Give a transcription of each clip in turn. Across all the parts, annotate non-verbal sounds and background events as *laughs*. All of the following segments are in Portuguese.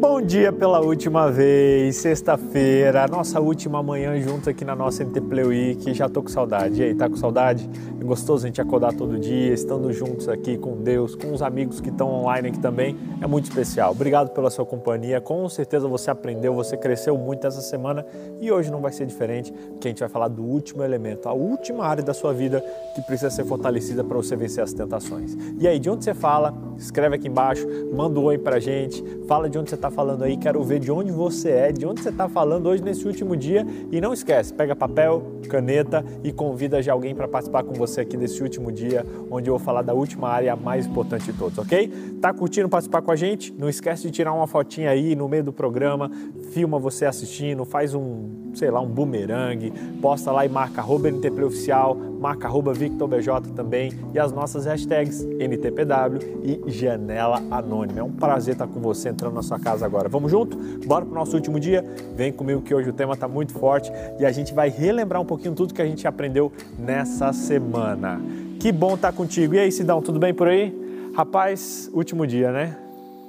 Bom dia pela última vez, sexta-feira, nossa última manhã juntos aqui na nossa NT Play Week. Já tô com saudade. E aí, tá com saudade? É gostoso a gente acordar todo dia, estando juntos aqui com Deus, com os amigos que estão online aqui também. É muito especial. Obrigado pela sua companhia. Com certeza você aprendeu, você cresceu muito essa semana e hoje não vai ser diferente, porque a gente vai falar do último elemento, a última área da sua vida que precisa ser fortalecida para você vencer as tentações. E aí, de onde você fala? Escreve aqui embaixo, manda um oi pra gente, fala de onde você está falando aí, quero ver de onde você é, de onde você está falando hoje nesse último dia. E não esquece, pega papel, caneta e convida já alguém para participar com você aqui desse último dia, onde eu vou falar da última área mais importante de todos, ok? Tá curtindo participar com a gente? Não esquece de tirar uma fotinha aí no meio do programa, filma você assistindo, faz um, sei lá, um boomerang, posta lá e marca arroba NTP Oficial, marca VictorBJ também e as nossas hashtags NTPW e Janela Anônima. É um prazer estar com você entrando na sua casa agora. Vamos junto? Bora para o nosso último dia? Vem comigo que hoje o tema está muito forte e a gente vai relembrar um pouquinho tudo que a gente aprendeu nessa semana. Que bom estar contigo. E aí, Sidão, tudo bem por aí? Rapaz, último dia, né?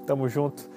Tamo junto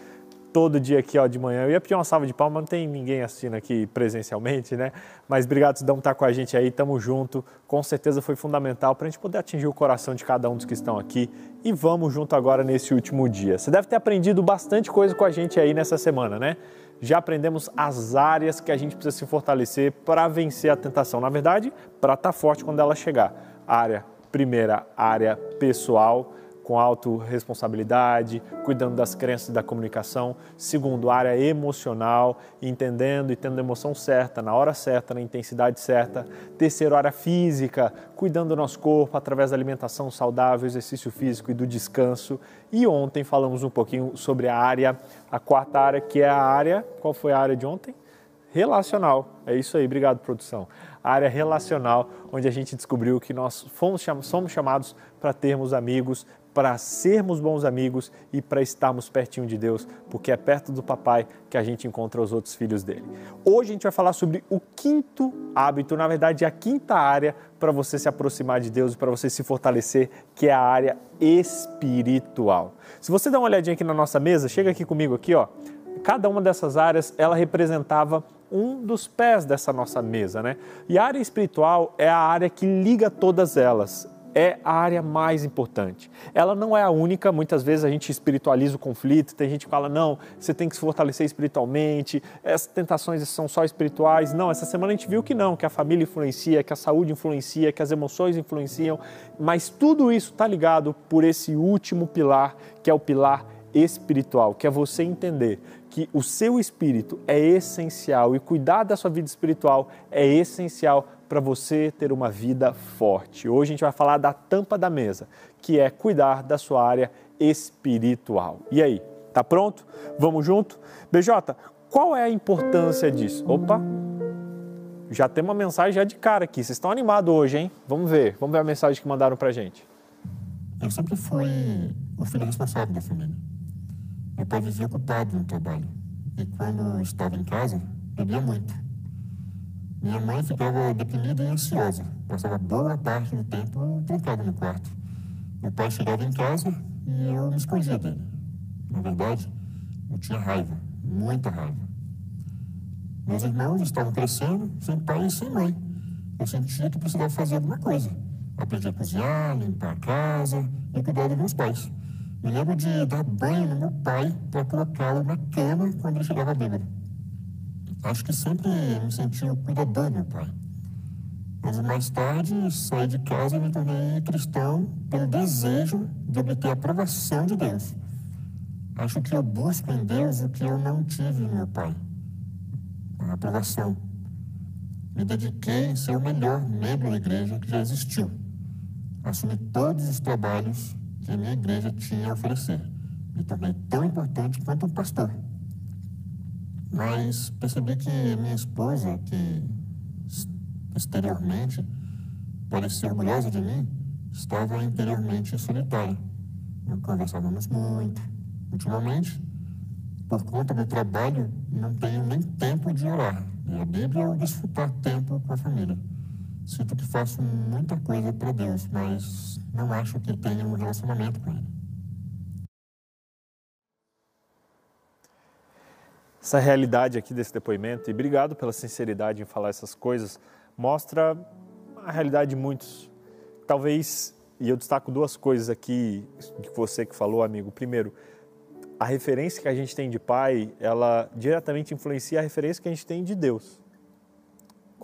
todo dia aqui ó, de manhã. Eu ia pedir uma salva de palmas, não tem ninguém assistindo aqui presencialmente, né? Mas obrigado, Sidão, por estar com a gente aí, tamo junto. Com certeza foi fundamental para a gente poder atingir o coração de cada um dos que estão aqui. E vamos junto agora nesse último dia. Você deve ter aprendido bastante coisa com a gente aí nessa semana, né? Já aprendemos as áreas que a gente precisa se fortalecer para vencer a tentação. Na verdade, para estar tá forte quando ela chegar. área, primeira, área pessoal com autorresponsabilidade, cuidando das crenças e da comunicação. Segundo, área emocional, entendendo e tendo a emoção certa, na hora certa, na intensidade certa. Terceiro, área física, cuidando do nosso corpo através da alimentação saudável, exercício físico e do descanso. E ontem falamos um pouquinho sobre a área, a quarta área, que é a área. Qual foi a área de ontem? Relacional. É isso aí, obrigado, produção a área relacional, onde a gente descobriu que nós fomos, somos chamados para termos amigos, para sermos bons amigos e para estarmos pertinho de Deus, porque é perto do papai que a gente encontra os outros filhos dele. Hoje a gente vai falar sobre o quinto hábito, na verdade, a quinta área para você se aproximar de Deus e para você se fortalecer, que é a área espiritual. Se você dá uma olhadinha aqui na nossa mesa, chega aqui comigo aqui, ó. Cada uma dessas áreas, ela representava um dos pés dessa nossa mesa, né? E a área espiritual é a área que liga todas elas é a área mais importante. Ela não é a única, muitas vezes a gente espiritualiza o conflito, tem gente que fala, não, você tem que se fortalecer espiritualmente, essas tentações são só espirituais. Não, essa semana a gente viu que não, que a família influencia, que a saúde influencia, que as emoções influenciam, mas tudo isso está ligado por esse último pilar, que é o pilar espiritual, que é você entender que o seu espírito é essencial e cuidar da sua vida espiritual é essencial para você ter uma vida forte. Hoje a gente vai falar da tampa da mesa, que é cuidar da sua área espiritual. E aí, tá pronto? Vamos junto? BJ, qual é a importância disso? Opa! Já tem uma mensagem já de cara aqui. Vocês estão animados hoje, hein? Vamos ver. Vamos ver a mensagem que mandaram pra gente. Eu sempre fui o filho responsável da família. Meu pai vivia ocupado no trabalho. E quando estava em casa, bebia muito. Minha mãe ficava deprimida e ansiosa. Passava boa parte do tempo trancada no quarto. Meu pai chegava em casa e eu me escondia dele. Na verdade, eu tinha raiva, muita raiva. Meus irmãos estavam crescendo sem pai e sem mãe. Eu sentia que precisava fazer alguma coisa. Aprendi a cozinhar, limpar a casa e cuidar dos meus pais. Me lembro de dar banho no meu pai para colocá-lo na cama quando ele chegava bêbado. Acho que sempre me senti o cuidador do meu pai. Mas mais tarde saí de casa e me tornei cristão pelo desejo de obter a aprovação de Deus. Acho que eu busco em Deus o que eu não tive no meu pai. A aprovação. Me dediquei em ser o melhor membro da igreja que já existiu. Assumi todos os trabalhos que a minha igreja tinha a oferecer. Me tornei tão importante quanto um pastor. Mas percebi que minha esposa, que exteriormente parecia orgulhosa de mim, estava interiormente solitária. Não conversávamos muito. Ultimamente, por conta do trabalho, não tenho nem tempo de orar. E a Bíblia ou desfrutar tempo com a família. Sinto que faço muita coisa para Deus, mas não acho que tenha um relacionamento com Ele. essa realidade aqui desse depoimento e obrigado pela sinceridade em falar essas coisas. Mostra a realidade de muitos. Talvez, e eu destaco duas coisas aqui de você que falou, amigo. Primeiro, a referência que a gente tem de pai, ela diretamente influencia a referência que a gente tem de Deus.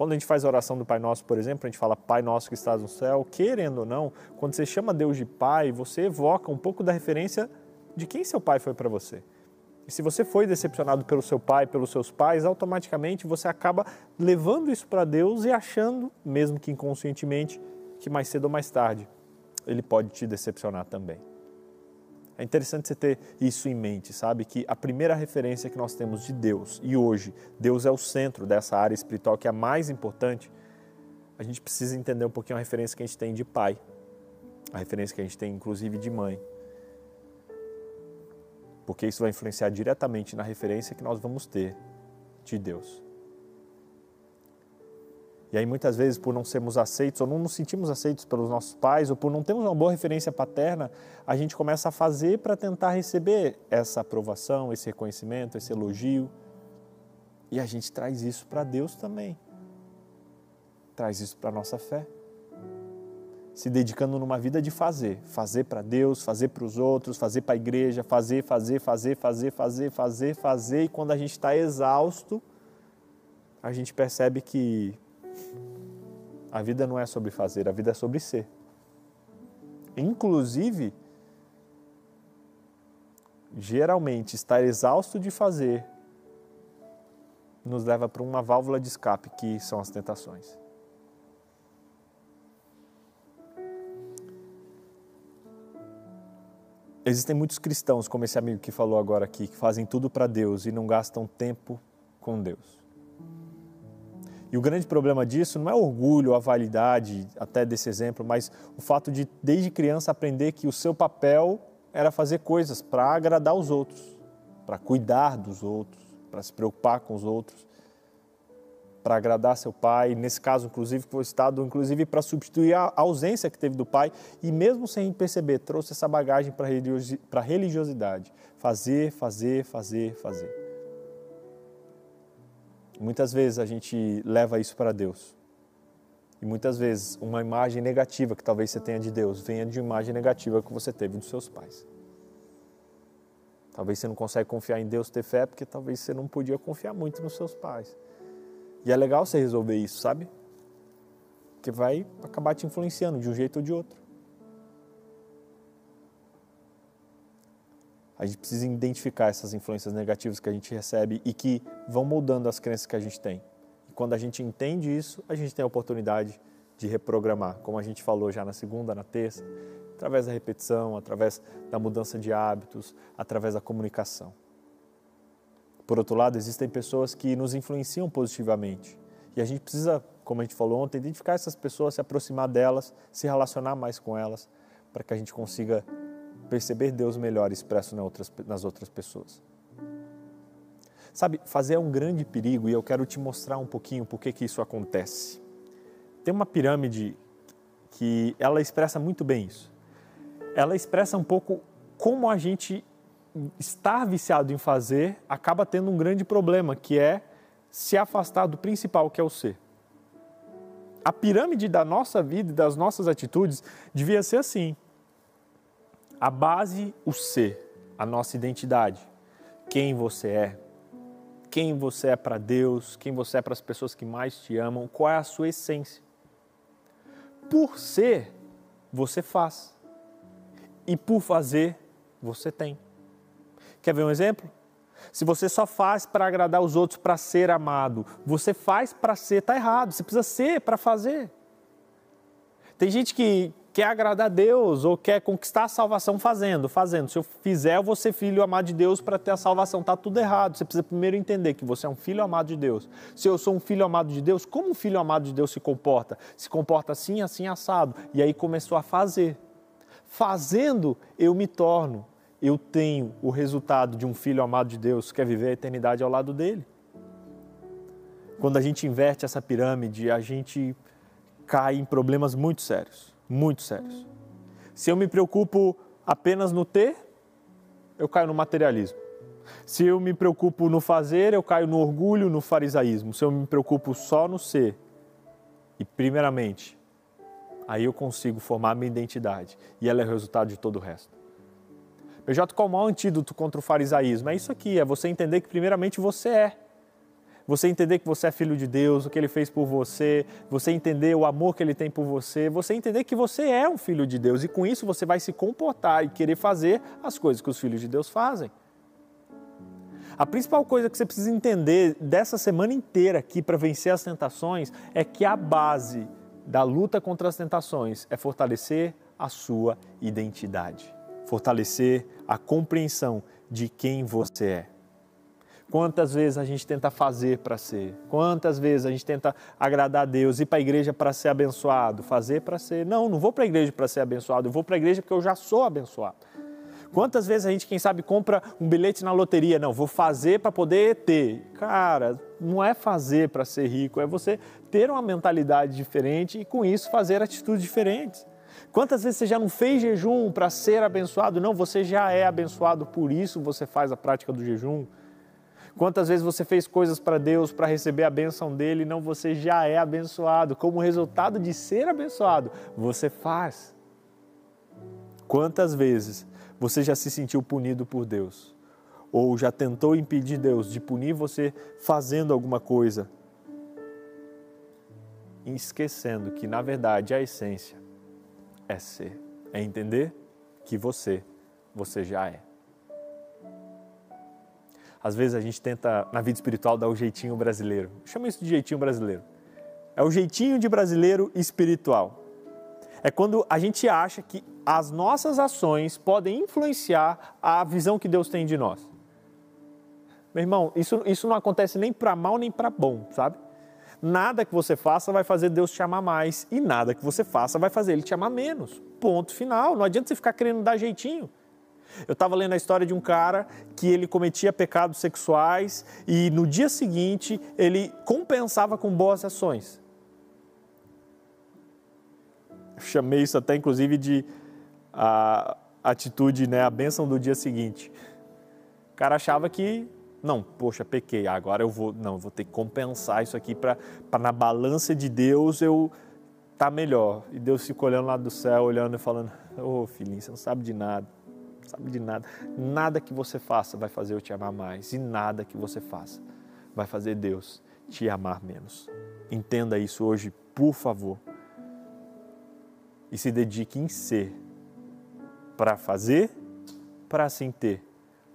Quando a gente faz a oração do Pai Nosso, por exemplo, a gente fala Pai Nosso que estás no céu, querendo ou não, quando você chama Deus de Pai, você evoca um pouco da referência de quem seu pai foi para você. E se você foi decepcionado pelo seu pai, pelos seus pais, automaticamente você acaba levando isso para Deus e achando, mesmo que inconscientemente, que mais cedo ou mais tarde ele pode te decepcionar também. É interessante você ter isso em mente, sabe? Que a primeira referência que nós temos de Deus, e hoje Deus é o centro dessa área espiritual que é a mais importante, a gente precisa entender um pouquinho a referência que a gente tem de pai, a referência que a gente tem inclusive de mãe porque isso vai influenciar diretamente na referência que nós vamos ter de Deus. E aí muitas vezes por não sermos aceitos ou não nos sentimos aceitos pelos nossos pais ou por não termos uma boa referência paterna, a gente começa a fazer para tentar receber essa aprovação, esse reconhecimento, esse elogio. E a gente traz isso para Deus também. Traz isso para a nossa fé se dedicando numa vida de fazer, fazer para Deus, fazer para os outros, fazer para a igreja, fazer, fazer, fazer, fazer, fazer, fazer, fazer, e quando a gente está exausto, a gente percebe que a vida não é sobre fazer, a vida é sobre ser. Inclusive, geralmente estar exausto de fazer nos leva para uma válvula de escape que são as tentações. Existem muitos cristãos, como esse amigo que falou agora aqui, que fazem tudo para Deus e não gastam tempo com Deus. E o grande problema disso não é o orgulho, a validade até desse exemplo, mas o fato de, desde criança, aprender que o seu papel era fazer coisas para agradar os outros, para cuidar dos outros, para se preocupar com os outros para agradar seu pai, nesse caso, inclusive, foi estado, inclusive, para substituir a ausência que teve do pai, e mesmo sem perceber, trouxe essa bagagem para a religiosidade. Fazer, fazer, fazer, fazer. Muitas vezes a gente leva isso para Deus. E muitas vezes uma imagem negativa que talvez você tenha de Deus venha de uma imagem negativa que você teve dos seus pais. Talvez você não consegue confiar em Deus, ter fé, porque talvez você não podia confiar muito nos seus pais. E é legal você resolver isso, sabe? Que vai acabar te influenciando de um jeito ou de outro. A gente precisa identificar essas influências negativas que a gente recebe e que vão moldando as crenças que a gente tem. E quando a gente entende isso, a gente tem a oportunidade de reprogramar, como a gente falou já na segunda, na terça, através da repetição, através da mudança de hábitos, através da comunicação. Por outro lado, existem pessoas que nos influenciam positivamente. E a gente precisa, como a gente falou ontem, identificar essas pessoas, se aproximar delas, se relacionar mais com elas, para que a gente consiga perceber Deus melhor expresso nas outras pessoas. Sabe, fazer é um grande perigo e eu quero te mostrar um pouquinho por que, isso acontece. Tem uma pirâmide que ela expressa muito bem isso. Ela expressa um pouco como a gente estar viciado em fazer acaba tendo um grande problema, que é se afastar do principal, que é o ser. A pirâmide da nossa vida e das nossas atitudes devia ser assim. A base, o ser, a nossa identidade. Quem você é, quem você é para Deus, quem você é para as pessoas que mais te amam, qual é a sua essência. Por ser, você faz. E por fazer, você tem. Quer ver um exemplo? Se você só faz para agradar os outros, para ser amado, você faz para ser, está errado. Você precisa ser para fazer. Tem gente que quer agradar a Deus ou quer conquistar a salvação fazendo, fazendo. Se eu fizer, eu vou ser filho amado de Deus para ter a salvação. Está tudo errado. Você precisa primeiro entender que você é um filho amado de Deus. Se eu sou um filho amado de Deus, como um filho amado de Deus se comporta? Se comporta assim, assim, assado. E aí começou a fazer. Fazendo, eu me torno eu tenho o resultado de um filho amado de Deus que quer viver a eternidade ao lado dele. Quando a gente inverte essa pirâmide, a gente cai em problemas muito sérios, muito sérios. Se eu me preocupo apenas no ter, eu caio no materialismo. Se eu me preocupo no fazer, eu caio no orgulho, no farisaísmo. Se eu me preocupo só no ser, e primeiramente, aí eu consigo formar minha identidade e ela é o resultado de todo o resto. PJ, qual o maior antídoto contra o farisaísmo? É isso aqui, é você entender que primeiramente você é. Você entender que você é filho de Deus, o que ele fez por você, você entender o amor que ele tem por você, você entender que você é um filho de Deus e com isso você vai se comportar e querer fazer as coisas que os filhos de Deus fazem. A principal coisa que você precisa entender dessa semana inteira aqui para vencer as tentações é que a base da luta contra as tentações é fortalecer a sua identidade fortalecer a compreensão de quem você é. Quantas vezes a gente tenta fazer para ser? Quantas vezes a gente tenta agradar a Deus, ir para a igreja para ser abençoado, fazer para ser? Não, não vou para a igreja para ser abençoado, eu vou para a igreja porque eu já sou abençoado. Quantas vezes a gente, quem sabe, compra um bilhete na loteria? Não, vou fazer para poder ter. Cara, não é fazer para ser rico, é você ter uma mentalidade diferente e com isso fazer atitudes diferentes. Quantas vezes você já não fez jejum para ser abençoado? Não, você já é abençoado, por isso você faz a prática do jejum. Quantas vezes você fez coisas para Deus para receber a benção dele? Não, você já é abençoado. Como resultado de ser abençoado, você faz. Quantas vezes você já se sentiu punido por Deus? Ou já tentou impedir Deus de punir você fazendo alguma coisa? Esquecendo que, na verdade, a essência é ser, é entender que você, você já é. Às vezes a gente tenta, na vida espiritual, dar o jeitinho brasileiro. Chama isso de jeitinho brasileiro. É o jeitinho de brasileiro espiritual. É quando a gente acha que as nossas ações podem influenciar a visão que Deus tem de nós. Meu irmão, isso, isso não acontece nem para mal nem para bom, sabe? Nada que você faça vai fazer Deus te amar mais e nada que você faça vai fazer Ele te amar menos. Ponto final. Não adianta você ficar querendo dar jeitinho. Eu estava lendo a história de um cara que ele cometia pecados sexuais e no dia seguinte ele compensava com boas ações. Eu chamei isso até inclusive de a atitude, né, a bênção do dia seguinte. O cara achava que não, poxa, pequei, agora eu vou, não, vou ter que compensar isso aqui para na balança de Deus eu tá melhor. E Deus fica olhando lá do céu, olhando e falando: "Ô, oh, filhinho, você não sabe de nada. Sabe de nada. Nada que você faça vai fazer eu te amar mais, e nada que você faça vai fazer Deus te amar menos." Entenda isso hoje, por favor. E se dedique em ser para fazer, para assim ter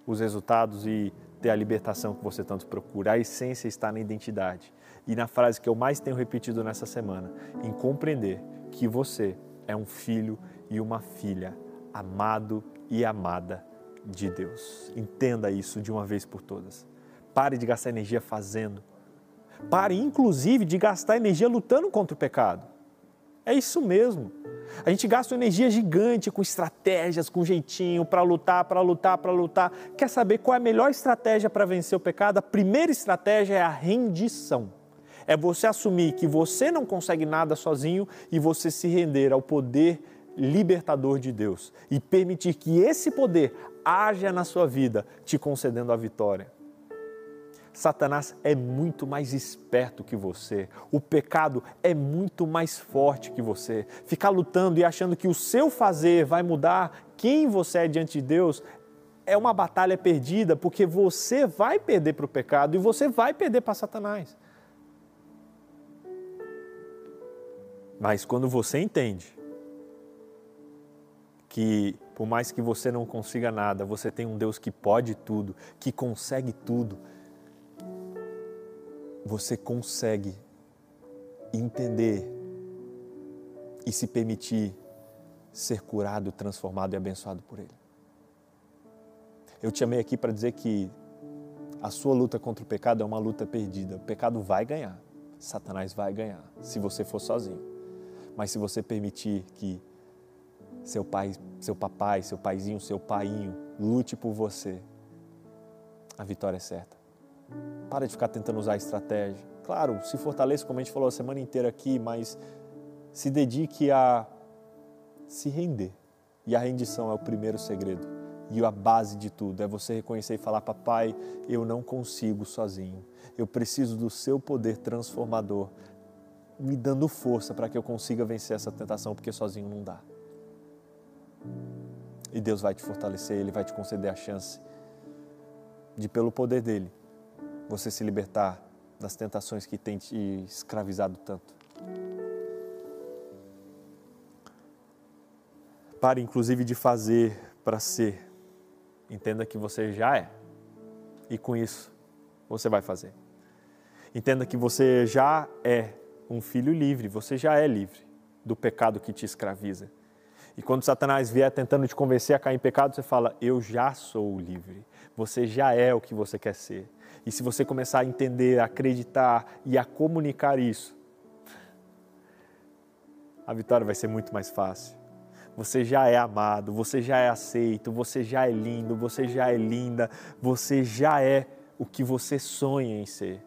os resultados e ter a libertação que você tanto procura. A essência está na identidade. E na frase que eu mais tenho repetido nessa semana, em compreender que você é um filho e uma filha amado e amada de Deus. Entenda isso de uma vez por todas. Pare de gastar energia fazendo. Pare, inclusive, de gastar energia lutando contra o pecado. É isso mesmo. A gente gasta energia gigante com estratégias, com jeitinho, para lutar, para lutar, para lutar. Quer saber qual é a melhor estratégia para vencer o pecado? A primeira estratégia é a rendição. É você assumir que você não consegue nada sozinho e você se render ao poder libertador de Deus e permitir que esse poder haja na sua vida, te concedendo a vitória. Satanás é muito mais esperto que você. O pecado é muito mais forte que você. Ficar lutando e achando que o seu fazer vai mudar quem você é diante de Deus é uma batalha perdida, porque você vai perder para o pecado e você vai perder para Satanás. Mas quando você entende que por mais que você não consiga nada, você tem um Deus que pode tudo, que consegue tudo, você consegue entender e se permitir ser curado, transformado e abençoado por Ele. Eu te chamei aqui para dizer que a sua luta contra o pecado é uma luta perdida. O pecado vai ganhar, Satanás vai ganhar, se você for sozinho. Mas se você permitir que seu pai, seu papai, seu paizinho, seu painho lute por você, a vitória é certa. Para de ficar tentando usar estratégia. Claro, se fortaleça, como a gente falou a semana inteira aqui, mas se dedique a se render. E a rendição é o primeiro segredo E a base de tudo é você reconhecer e falar: Papai, eu não consigo sozinho. Eu preciso do seu poder transformador, me dando força para que eu consiga vencer essa tentação, porque sozinho não dá. E Deus vai te fortalecer, Ele vai te conceder a chance de, pelo poder dele, você se libertar das tentações que tem te escravizado tanto. Pare, inclusive, de fazer para ser. Entenda que você já é. E com isso, você vai fazer. Entenda que você já é um filho livre, você já é livre do pecado que te escraviza. E quando Satanás vier tentando te convencer a cair em pecado, você fala: Eu já sou livre. Você já é o que você quer ser. E se você começar a entender, a acreditar e a comunicar isso, a vitória vai ser muito mais fácil. Você já é amado, você já é aceito, você já é lindo, você já é linda, você já é o que você sonha em ser.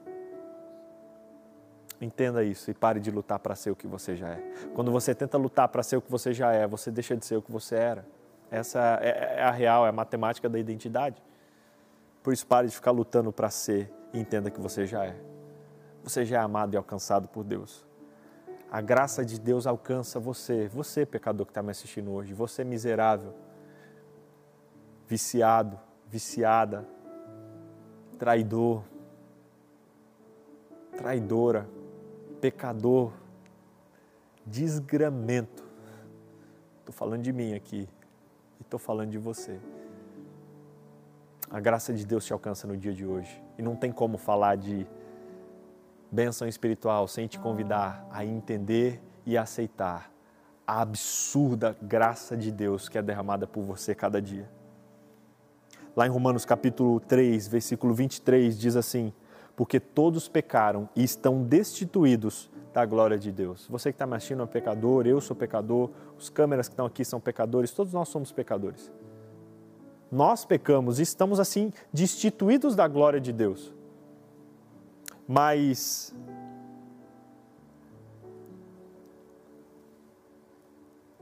Entenda isso e pare de lutar para ser o que você já é. Quando você tenta lutar para ser o que você já é, você deixa de ser o que você era. Essa é, é a real, é a matemática da identidade. Por isso, pare de ficar lutando para ser e entenda que você já é. Você já é amado e alcançado por Deus. A graça de Deus alcança você, você pecador que está me assistindo hoje, você miserável, viciado, viciada, traidor, traidora, pecador, desgramento. Estou falando de mim aqui e estou falando de você. A graça de Deus te alcança no dia de hoje e não tem como falar de bênção espiritual sem te convidar a entender e aceitar a absurda graça de Deus que é derramada por você cada dia. Lá em Romanos capítulo 3, versículo 23 diz assim: porque todos pecaram e estão destituídos da glória de Deus. Você que está me assistindo é pecador, eu sou pecador, os câmeras que estão aqui são pecadores, todos nós somos pecadores. Nós pecamos e estamos assim destituídos da glória de Deus. Mas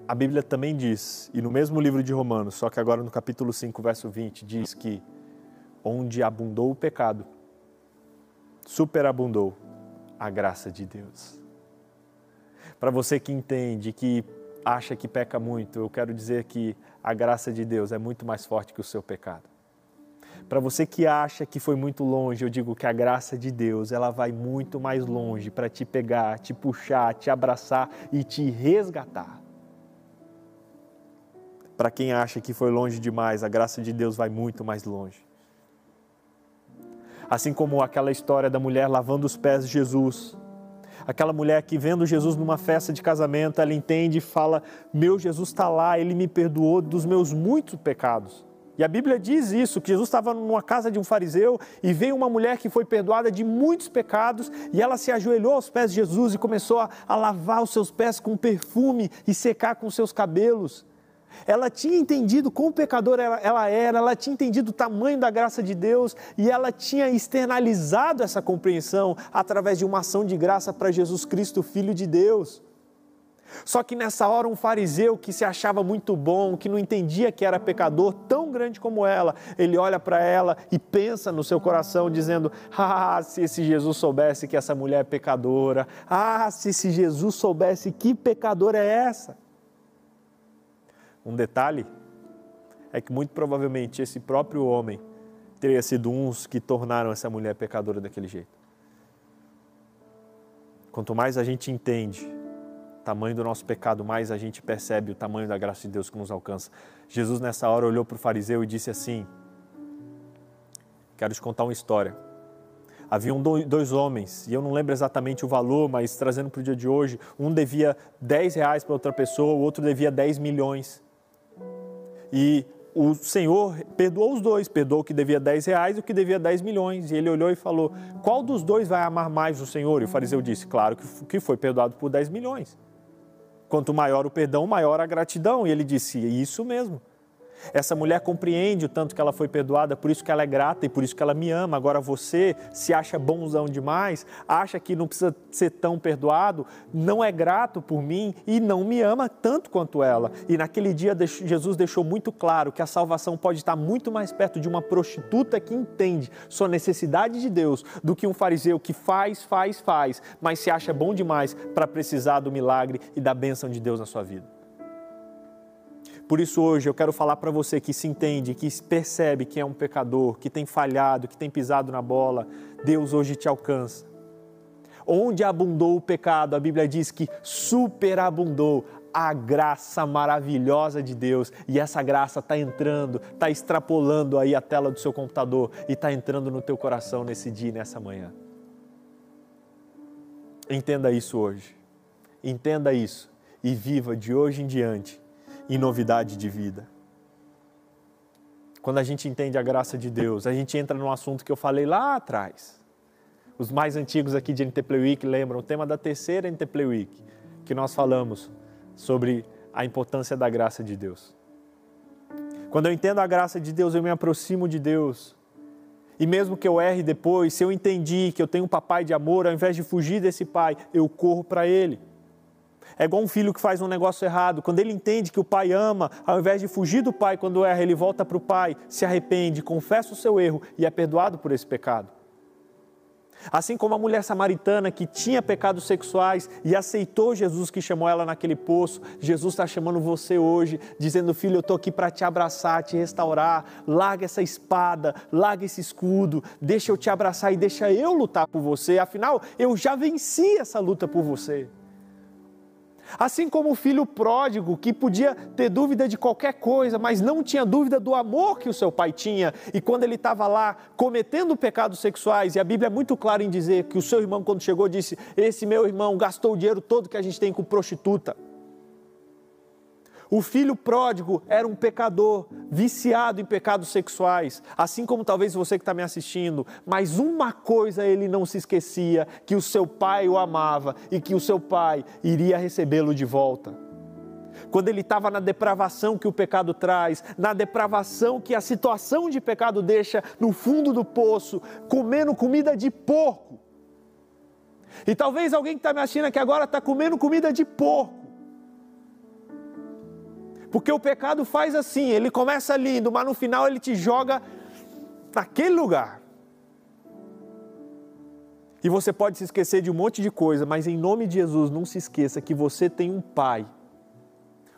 a Bíblia também diz, e no mesmo livro de Romanos, só que agora no capítulo 5, verso 20, diz que onde abundou o pecado, superabundou a graça de Deus. Para você que entende, que acha que peca muito, eu quero dizer que a graça de Deus é muito mais forte que o seu pecado. Para você que acha que foi muito longe, eu digo que a graça de Deus, ela vai muito mais longe para te pegar, te puxar, te abraçar e te resgatar. Para quem acha que foi longe demais, a graça de Deus vai muito mais longe. Assim como aquela história da mulher lavando os pés de Jesus. Aquela mulher que vendo Jesus numa festa de casamento, ela entende e fala: Meu Jesus está lá, ele me perdoou dos meus muitos pecados. E a Bíblia diz isso, que Jesus estava numa casa de um fariseu e veio uma mulher que foi perdoada de muitos pecados e ela se ajoelhou aos pés de Jesus e começou a, a lavar os seus pés com perfume e secar com seus cabelos. Ela tinha entendido quão pecadora ela, era, ela tinha entendido o tamanho da graça de Deus e ela tinha externalizado essa compreensão através de uma ação de graça para Jesus Cristo, Filho de Deus. Só que nessa hora, um fariseu que se achava muito bom, que não entendia que era pecador, tão grande como ela, ele olha para ela e pensa no seu coração, dizendo: Ah, se esse Jesus soubesse que essa mulher é pecadora, ah, se esse Jesus soubesse que pecadora é essa. Um detalhe é que muito provavelmente esse próprio homem teria sido uns que tornaram essa mulher pecadora daquele jeito. Quanto mais a gente entende o tamanho do nosso pecado, mais a gente percebe o tamanho da graça de Deus que nos alcança. Jesus nessa hora olhou para o fariseu e disse assim: Quero te contar uma história. Haviam dois homens, e eu não lembro exatamente o valor, mas trazendo para o dia de hoje, um devia 10 reais para outra pessoa, o outro devia 10 milhões. E o Senhor perdoou os dois, perdoou o que devia 10 reais e o que devia 10 milhões. E ele olhou e falou: Qual dos dois vai amar mais o Senhor? E o fariseu disse: Claro que foi perdoado por 10 milhões. Quanto maior o perdão, maior a gratidão. E ele disse: Isso mesmo. Essa mulher compreende o tanto que ela foi perdoada, por isso que ela é grata e por isso que ela me ama. Agora você se acha bonzão demais, acha que não precisa ser tão perdoado, não é grato por mim e não me ama tanto quanto ela. E naquele dia Jesus deixou muito claro que a salvação pode estar muito mais perto de uma prostituta que entende sua necessidade de Deus do que um fariseu que faz, faz, faz, mas se acha bom demais para precisar do milagre e da bênção de Deus na sua vida. Por isso, hoje eu quero falar para você que se entende, que percebe que é um pecador, que tem falhado, que tem pisado na bola. Deus hoje te alcança. Onde abundou o pecado, a Bíblia diz que superabundou a graça maravilhosa de Deus. E essa graça está entrando, está extrapolando aí a tela do seu computador e está entrando no teu coração nesse dia e nessa manhã. Entenda isso hoje. Entenda isso e viva de hoje em diante e novidade de vida. Quando a gente entende a graça de Deus, a gente entra num assunto que eu falei lá atrás. Os mais antigos aqui de NT Week lembram o tema da terceira NT Week, que nós falamos sobre a importância da graça de Deus. Quando eu entendo a graça de Deus, eu me aproximo de Deus. E mesmo que eu erre depois, se eu entendi que eu tenho um papai de amor, ao invés de fugir desse pai, eu corro para ele. É igual um filho que faz um negócio errado. Quando ele entende que o pai ama, ao invés de fugir do pai quando erra, ele volta para o pai, se arrepende, confessa o seu erro e é perdoado por esse pecado. Assim como a mulher samaritana que tinha pecados sexuais e aceitou Jesus que chamou ela naquele poço, Jesus está chamando você hoje, dizendo: Filho, eu estou aqui para te abraçar, te restaurar. Larga essa espada, larga esse escudo, deixa eu te abraçar e deixa eu lutar por você. Afinal, eu já venci essa luta por você. Assim como o filho pródigo, que podia ter dúvida de qualquer coisa, mas não tinha dúvida do amor que o seu pai tinha, e quando ele estava lá cometendo pecados sexuais, e a Bíblia é muito clara em dizer que o seu irmão, quando chegou, disse: Esse meu irmão gastou o dinheiro todo que a gente tem com prostituta. O filho pródigo era um pecador, viciado em pecados sexuais, assim como talvez você que está me assistindo, mas uma coisa ele não se esquecia: que o seu pai o amava e que o seu pai iria recebê-lo de volta. Quando ele estava na depravação que o pecado traz, na depravação que a situação de pecado deixa no fundo do poço, comendo comida de porco. E talvez alguém que está me assistindo aqui agora está comendo comida de porco porque o pecado faz assim, ele começa lindo, mas no final ele te joga naquele lugar. E você pode se esquecer de um monte de coisa, mas em nome de Jesus, não se esqueça que você tem um pai.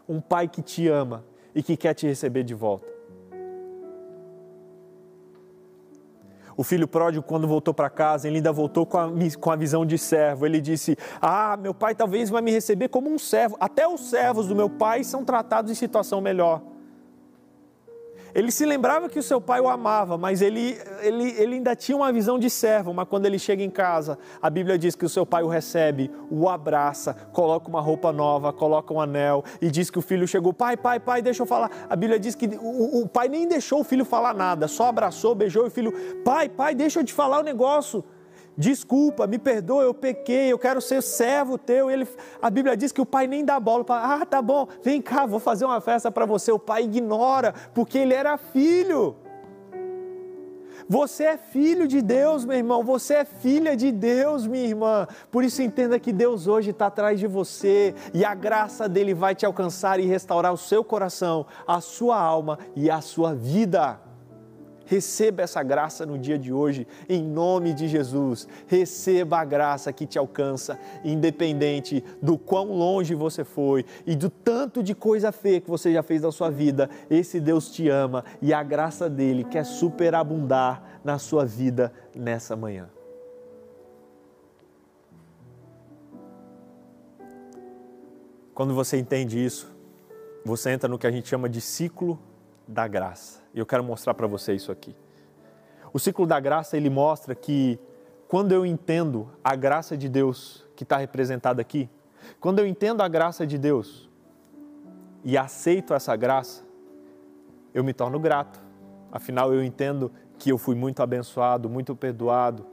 Um pai que te ama e que quer te receber de volta. O filho pródigo, quando voltou para casa, ele ainda voltou com a, com a visão de servo. Ele disse: Ah, meu pai talvez vai me receber como um servo. Até os servos do meu pai são tratados em situação melhor. Ele se lembrava que o seu pai o amava, mas ele, ele, ele ainda tinha uma visão de servo. Mas quando ele chega em casa, a Bíblia diz que o seu pai o recebe, o abraça, coloca uma roupa nova, coloca um anel e diz que o filho chegou: Pai, pai, pai, deixa eu falar. A Bíblia diz que o, o pai nem deixou o filho falar nada, só abraçou, beijou e o filho: Pai, pai, deixa eu te falar o negócio desculpa, me perdoa, eu pequei, eu quero ser servo teu. Ele, a Bíblia diz que o pai nem dá bola. Ah, tá bom, vem cá, vou fazer uma festa para você. O pai ignora, porque ele era filho. Você é filho de Deus, meu irmão. Você é filha de Deus, minha irmã. Por isso entenda que Deus hoje está atrás de você e a graça dele vai te alcançar e restaurar o seu coração, a sua alma e a sua vida. Receba essa graça no dia de hoje, em nome de Jesus. Receba a graça que te alcança, independente do quão longe você foi e do tanto de coisa feia que você já fez na sua vida. Esse Deus te ama e a graça dele quer superabundar na sua vida nessa manhã. Quando você entende isso, você entra no que a gente chama de ciclo da graça. E eu quero mostrar para você isso aqui. O ciclo da graça ele mostra que quando eu entendo a graça de Deus que está representada aqui, quando eu entendo a graça de Deus e aceito essa graça, eu me torno grato. Afinal, eu entendo que eu fui muito abençoado, muito perdoado.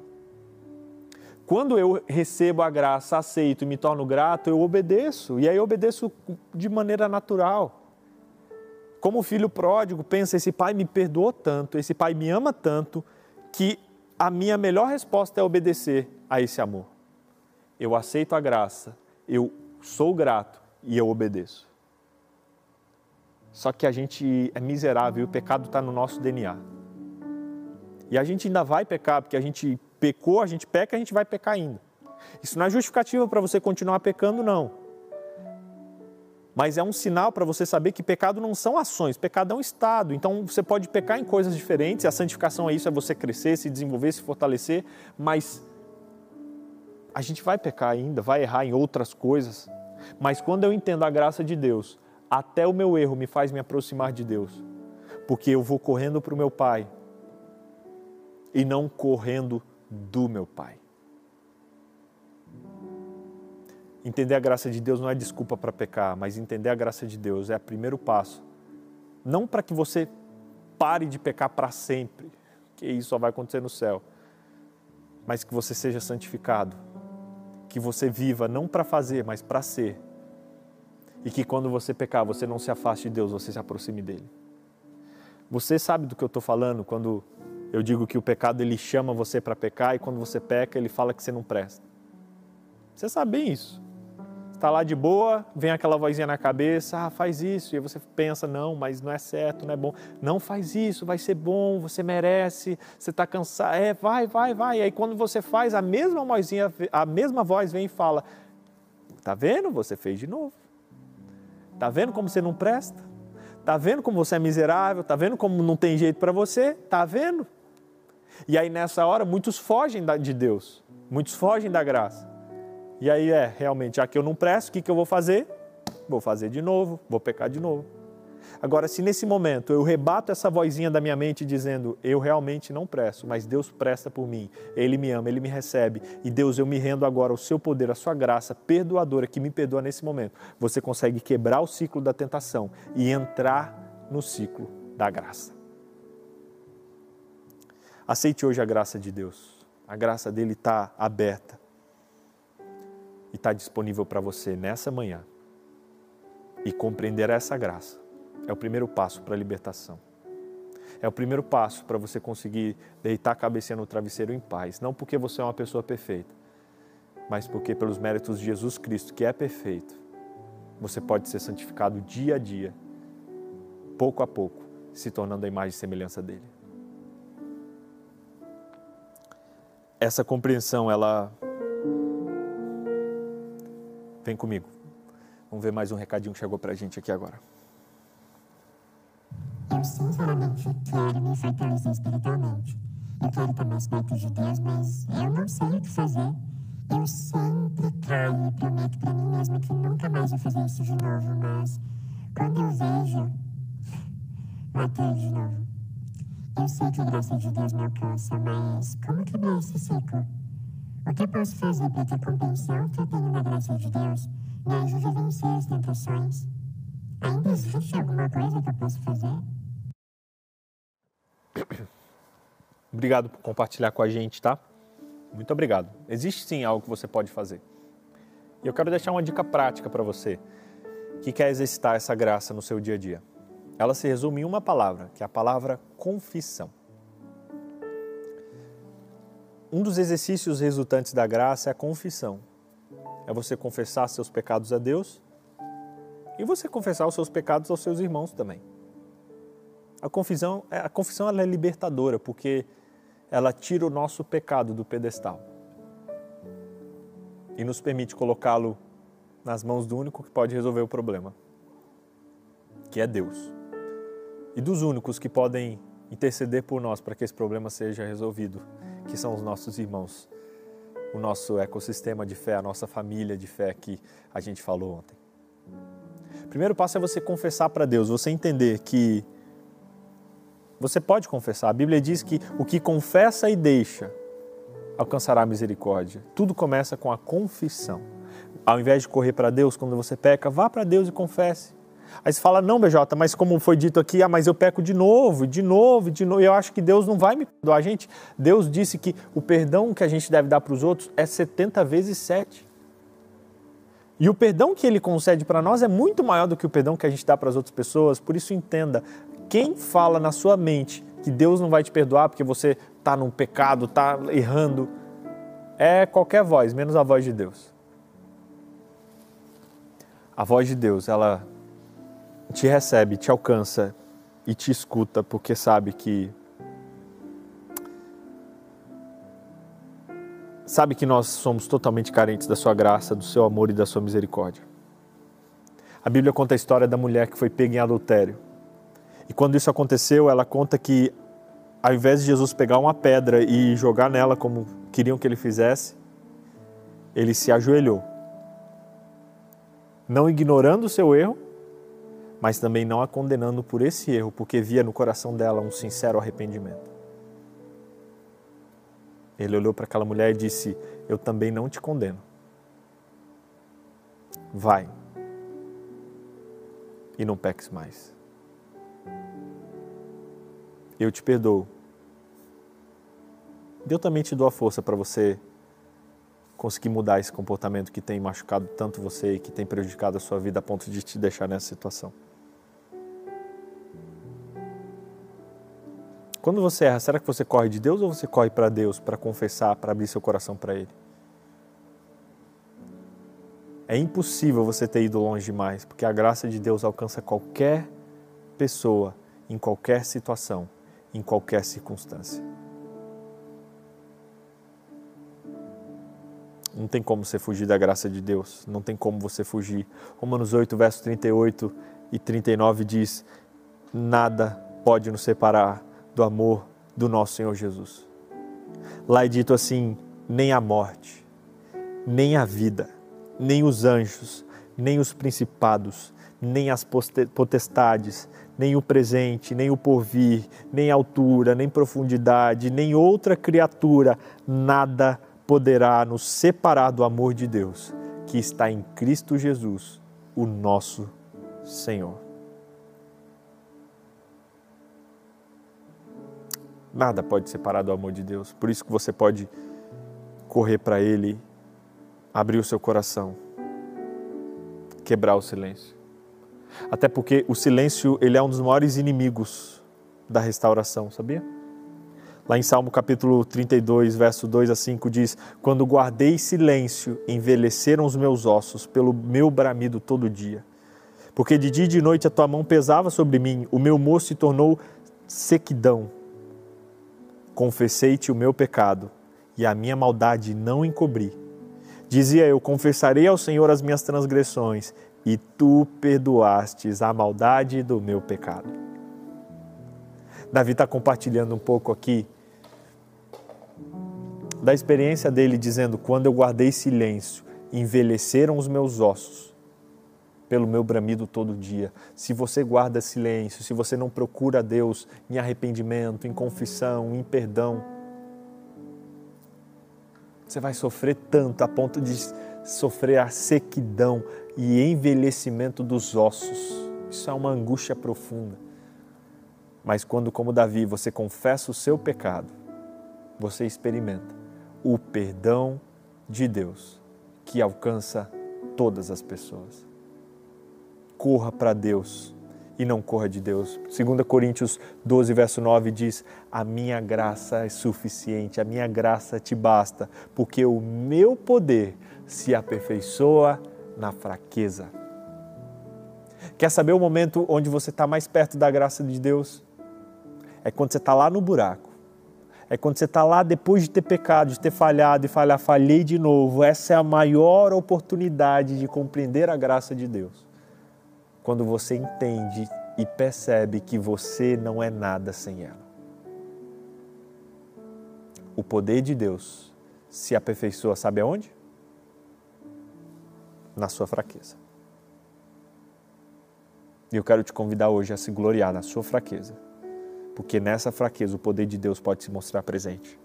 Quando eu recebo a graça, aceito e me torno grato, eu obedeço. E aí eu obedeço de maneira natural como filho pródigo, pensa: esse pai me perdoou tanto, esse pai me ama tanto, que a minha melhor resposta é obedecer a esse amor. Eu aceito a graça, eu sou grato e eu obedeço. Só que a gente é miserável e o pecado está no nosso DNA. E a gente ainda vai pecar, porque a gente pecou, a gente peca, a gente vai pecar ainda. Isso não é justificativa para você continuar pecando, não. Mas é um sinal para você saber que pecado não são ações, pecado é um estado. Então você pode pecar em coisas diferentes, a santificação é isso, é você crescer, se desenvolver, se fortalecer, mas a gente vai pecar ainda, vai errar em outras coisas. Mas quando eu entendo a graça de Deus, até o meu erro me faz me aproximar de Deus, porque eu vou correndo para o meu Pai e não correndo do meu Pai. Entender a graça de Deus não é desculpa para pecar, mas entender a graça de Deus é o primeiro passo. Não para que você pare de pecar para sempre, que isso só vai acontecer no céu, mas que você seja santificado, que você viva não para fazer, mas para ser. E que quando você pecar, você não se afaste de Deus, você se aproxime dele. Você sabe do que eu estou falando quando eu digo que o pecado ele chama você para pecar e quando você peca, ele fala que você não presta. Você sabe bem isso está lá de boa, vem aquela vozinha na cabeça, ah, faz isso, e você pensa, não, mas não é certo, não é bom. Não faz isso, vai ser bom, você merece, você está cansado, é, vai, vai, vai. E aí quando você faz, a mesma vozinha, a mesma voz vem e fala, tá vendo? Você fez de novo. Tá vendo como você não presta? Tá vendo como você é miserável? Tá vendo como não tem jeito para você? Tá vendo? E aí nessa hora muitos fogem de Deus, muitos fogem da graça. E aí é, realmente, já que eu não presto, o que, que eu vou fazer? Vou fazer de novo, vou pecar de novo. Agora, se nesse momento eu rebato essa vozinha da minha mente dizendo, eu realmente não presto, mas Deus presta por mim, Ele me ama, Ele me recebe, e Deus, eu me rendo agora ao seu poder, à sua graça perdoadora que me perdoa nesse momento, você consegue quebrar o ciclo da tentação e entrar no ciclo da graça. Aceite hoje a graça de Deus, a graça dele está aberta e está disponível para você nessa manhã. E compreender essa graça é o primeiro passo para a libertação. É o primeiro passo para você conseguir deitar a cabeça no travesseiro em paz. Não porque você é uma pessoa perfeita, mas porque, pelos méritos de Jesus Cristo, que é perfeito, você pode ser santificado dia a dia, pouco a pouco, se tornando a imagem e semelhança dele. Essa compreensão, ela Vem comigo. Vamos ver mais um recadinho que chegou pra gente aqui agora. Eu sinceramente quero me fortalecer espiritualmente. Eu quero estar mais perto de Deus, mas eu não sei o que fazer. Eu sempre caio e prometo pra mim mesma que nunca mais vou fazer isso de novo, mas quando eu vejo, matei de novo. Eu sei que a graça de Deus me alcança, mas como quebrar esse ciclo? O que posso fazer para que a compreensão que eu tenho na graça de Deus me ajude a vencer as tentações? Ainda existe alguma coisa que eu posso fazer? Obrigado por compartilhar com a gente, tá? Muito obrigado. Existe sim algo que você pode fazer. E eu quero deixar uma dica prática para você que quer exercitar essa graça no seu dia a dia. Ela se resume em uma palavra, que é a palavra confissão. Um dos exercícios resultantes da graça é a confissão. É você confessar seus pecados a Deus e você confessar os seus pecados aos seus irmãos também. A confissão, é, a confissão ela é libertadora porque ela tira o nosso pecado do pedestal e nos permite colocá-lo nas mãos do único que pode resolver o problema, que é Deus. E dos únicos que podem interceder por nós para que esse problema seja resolvido, que são os nossos irmãos, o nosso ecossistema de fé, a nossa família de fé que a gente falou ontem. O primeiro passo é você confessar para Deus, você entender que você pode confessar. A Bíblia diz que o que confessa e deixa alcançará a misericórdia. Tudo começa com a confissão. Ao invés de correr para Deus quando você peca, vá para Deus e confesse. Aí você fala, não, BJ, mas como foi dito aqui, ah, mas eu peco de novo, de novo, de novo. Eu acho que Deus não vai me perdoar. Gente, Deus disse que o perdão que a gente deve dar para os outros é 70 vezes 7. E o perdão que ele concede para nós é muito maior do que o perdão que a gente dá para as outras pessoas. Por isso, entenda: quem fala na sua mente que Deus não vai te perdoar porque você está num pecado, está errando, é qualquer voz, menos a voz de Deus. A voz de Deus, ela te recebe, te alcança e te escuta porque sabe que sabe que nós somos totalmente carentes da sua graça, do seu amor e da sua misericórdia. A Bíblia conta a história da mulher que foi pega em adultério. E quando isso aconteceu, ela conta que ao invés de Jesus pegar uma pedra e jogar nela como queriam que ele fizesse, ele se ajoelhou. Não ignorando o seu erro, mas também não a condenando por esse erro, porque via no coração dela um sincero arrependimento. Ele olhou para aquela mulher e disse: Eu também não te condeno. Vai e não peques mais. Eu te perdoo. Eu também te dou a força para você conseguir mudar esse comportamento que tem machucado tanto você e que tem prejudicado a sua vida a ponto de te deixar nessa situação. Quando você erra, será que você corre de Deus ou você corre para Deus para confessar, para abrir seu coração para Ele? É impossível você ter ido longe demais, porque a graça de Deus alcança qualquer pessoa, em qualquer situação, em qualquer circunstância. Não tem como você fugir da graça de Deus, não tem como você fugir. Romanos 8, versos 38 e 39 diz: Nada pode nos separar do amor do nosso Senhor Jesus. Lá é dito assim: nem a morte, nem a vida, nem os anjos, nem os principados, nem as potestades, nem o presente, nem o porvir, nem altura, nem profundidade, nem outra criatura, nada poderá nos separar do amor de Deus que está em Cristo Jesus, o nosso Senhor. Nada pode separar do amor de Deus. Por isso que você pode correr para Ele, abrir o seu coração, quebrar o silêncio. Até porque o silêncio ele é um dos maiores inimigos da restauração, sabia? Lá em Salmo capítulo 32, verso 2 a 5 diz: Quando guardei silêncio, envelheceram os meus ossos pelo meu bramido todo dia. Porque de dia e de noite a tua mão pesava sobre mim, o meu moço se tornou sequidão Confessei-te o meu pecado e a minha maldade não encobri. Dizia eu: Confessarei ao Senhor as minhas transgressões, e tu perdoastes a maldade do meu pecado. Davi está compartilhando um pouco aqui da experiência dele, dizendo: Quando eu guardei silêncio, envelheceram os meus ossos pelo meu bramido todo dia. Se você guarda silêncio, se você não procura Deus em arrependimento, em confissão, em perdão, você vai sofrer tanto a ponto de sofrer a sequidão e envelhecimento dos ossos. Isso é uma angústia profunda. Mas quando, como Davi, você confessa o seu pecado, você experimenta o perdão de Deus que alcança todas as pessoas corra para Deus e não corra de Deus. 2 Coríntios 12, verso 9 diz: A minha graça é suficiente, a minha graça te basta, porque o meu poder se aperfeiçoa na fraqueza. Quer saber o momento onde você está mais perto da graça de Deus? É quando você está lá no buraco. É quando você está lá depois de ter pecado, de ter falhado e falhar, falhei de novo. Essa é a maior oportunidade de compreender a graça de Deus quando você entende e percebe que você não é nada sem ela. O poder de Deus se aperfeiçoa, sabe aonde? Na sua fraqueza. E eu quero te convidar hoje a se gloriar na sua fraqueza, porque nessa fraqueza o poder de Deus pode se mostrar presente.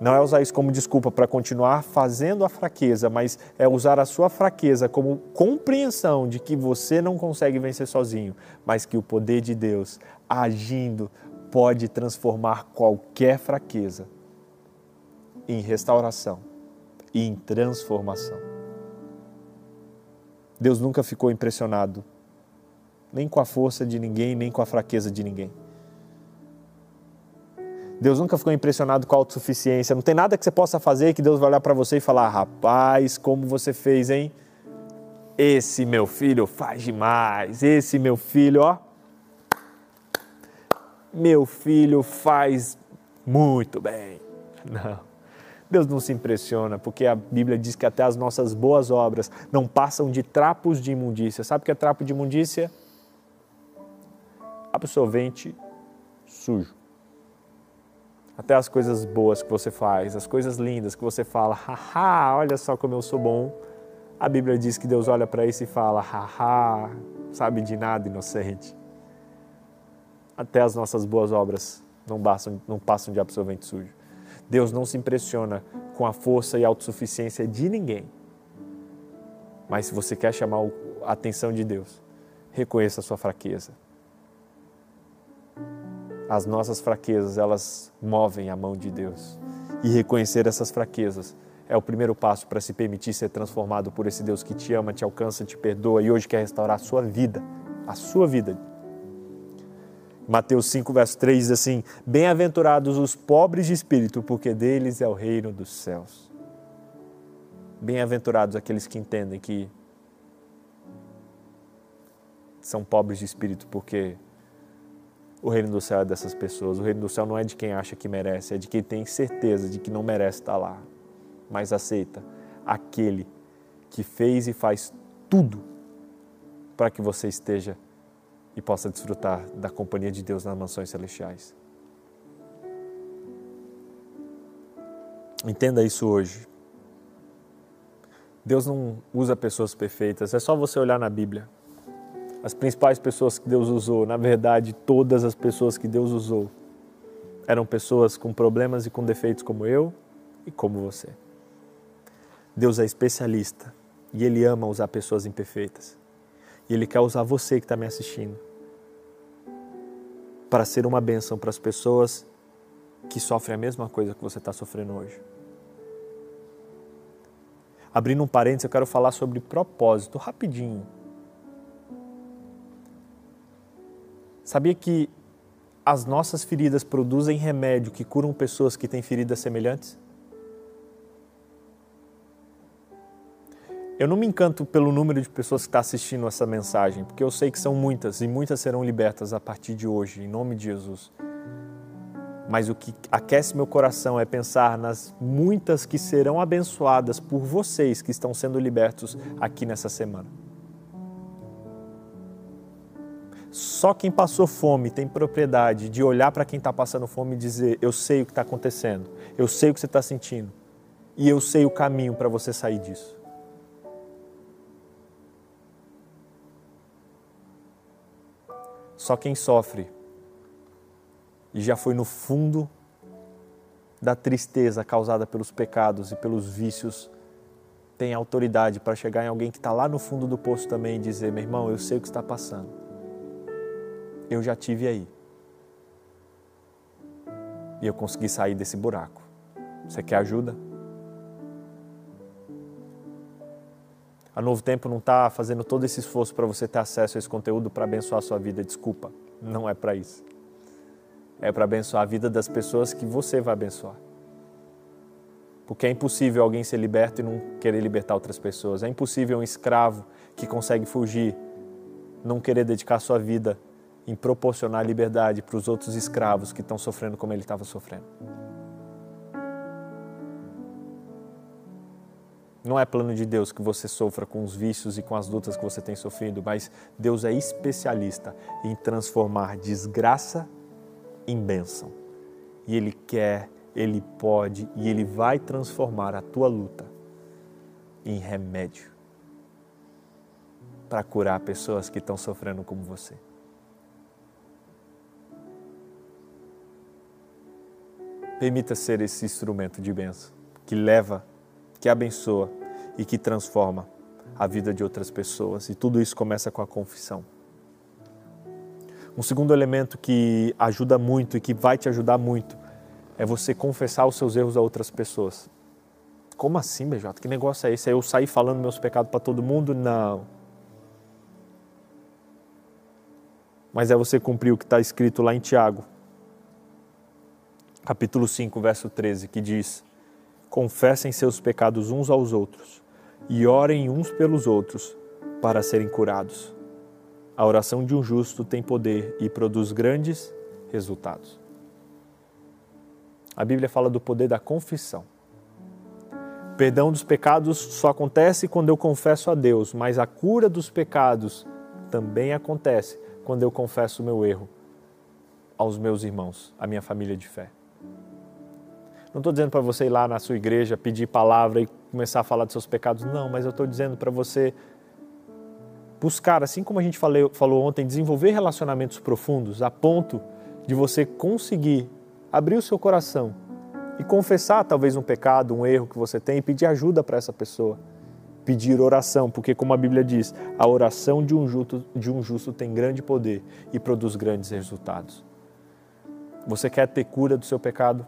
Não é usar isso como desculpa para continuar fazendo a fraqueza, mas é usar a sua fraqueza como compreensão de que você não consegue vencer sozinho, mas que o poder de Deus agindo pode transformar qualquer fraqueza em restauração e em transformação. Deus nunca ficou impressionado nem com a força de ninguém, nem com a fraqueza de ninguém. Deus nunca ficou impressionado com a autossuficiência. Não tem nada que você possa fazer que Deus vai olhar para você e falar: rapaz, como você fez, hein? Esse meu filho faz demais. Esse meu filho, ó. Meu filho faz muito bem. Não. Deus não se impressiona, porque a Bíblia diz que até as nossas boas obras não passam de trapos de imundícia. Sabe o que é trapo de imundícia? Absorvente sujo. Até as coisas boas que você faz, as coisas lindas que você fala, haha, olha só como eu sou bom. A Bíblia diz que Deus olha para isso e fala, haha, sabe de nada, inocente. Até as nossas boas obras não passam, não passam de absorvente sujo. Deus não se impressiona com a força e autossuficiência de ninguém. Mas se você quer chamar a atenção de Deus, reconheça a sua fraqueza. As nossas fraquezas, elas movem a mão de Deus. E reconhecer essas fraquezas é o primeiro passo para se permitir ser transformado por esse Deus que te ama, te alcança, te perdoa e hoje quer restaurar a sua vida, a sua vida. Mateus 5, verso 3 diz assim: Bem-aventurados os pobres de espírito, porque deles é o reino dos céus. Bem-aventurados aqueles que entendem que são pobres de espírito, porque o reino do céu é dessas pessoas. O reino do céu não é de quem acha que merece, é de quem tem certeza de que não merece estar lá, mas aceita aquele que fez e faz tudo para que você esteja e possa desfrutar da companhia de Deus nas mansões celestiais. Entenda isso hoje. Deus não usa pessoas perfeitas, é só você olhar na Bíblia as principais pessoas que Deus usou, na verdade, todas as pessoas que Deus usou, eram pessoas com problemas e com defeitos como eu e como você. Deus é especialista e Ele ama usar pessoas imperfeitas. E Ele quer usar você que está me assistindo para ser uma bênção para as pessoas que sofrem a mesma coisa que você está sofrendo hoje. Abrindo um parênteses, eu quero falar sobre propósito, rapidinho. Sabia que as nossas feridas produzem remédio que curam pessoas que têm feridas semelhantes? Eu não me encanto pelo número de pessoas que está assistindo essa mensagem, porque eu sei que são muitas e muitas serão libertas a partir de hoje, em nome de Jesus. Mas o que aquece meu coração é pensar nas muitas que serão abençoadas por vocês que estão sendo libertos aqui nessa semana. Só quem passou fome tem propriedade de olhar para quem está passando fome e dizer: Eu sei o que está acontecendo, eu sei o que você está sentindo e eu sei o caminho para você sair disso. Só quem sofre e já foi no fundo da tristeza causada pelos pecados e pelos vícios tem autoridade para chegar em alguém que está lá no fundo do poço também e dizer: Meu irmão, eu sei o que está passando eu já tive aí. E eu consegui sair desse buraco. Você quer ajuda? A Novo Tempo não está fazendo todo esse esforço para você ter acesso a esse conteúdo para abençoar a sua vida. Desculpa, não é para isso. É para abençoar a vida das pessoas que você vai abençoar. Porque é impossível alguém ser liberto e não querer libertar outras pessoas. É impossível um escravo que consegue fugir não querer dedicar sua vida em proporcionar liberdade para os outros escravos que estão sofrendo como ele estava sofrendo. Não é plano de Deus que você sofra com os vícios e com as lutas que você tem sofrido, mas Deus é especialista em transformar desgraça em bênção. E Ele quer, Ele pode e Ele vai transformar a tua luta em remédio para curar pessoas que estão sofrendo como você. Permita ser esse instrumento de bênção que leva, que abençoa e que transforma a vida de outras pessoas. E tudo isso começa com a confissão. Um segundo elemento que ajuda muito e que vai te ajudar muito é você confessar os seus erros a outras pessoas. Como assim, BJ? Que negócio é esse? É eu sair falando meus pecados para todo mundo? Não. Mas é você cumprir o que está escrito lá em Tiago capítulo 5, verso 13, que diz: Confessem seus pecados uns aos outros e orem uns pelos outros para serem curados. A oração de um justo tem poder e produz grandes resultados. A Bíblia fala do poder da confissão. Perdão dos pecados só acontece quando eu confesso a Deus, mas a cura dos pecados também acontece quando eu confesso o meu erro aos meus irmãos, à minha família de fé. Não estou dizendo para você ir lá na sua igreja, pedir palavra e começar a falar dos seus pecados, não, mas eu estou dizendo para você buscar, assim como a gente falou, falou ontem, desenvolver relacionamentos profundos a ponto de você conseguir abrir o seu coração e confessar talvez um pecado, um erro que você tem e pedir ajuda para essa pessoa. Pedir oração, porque como a Bíblia diz, a oração de um, justo, de um justo tem grande poder e produz grandes resultados. Você quer ter cura do seu pecado?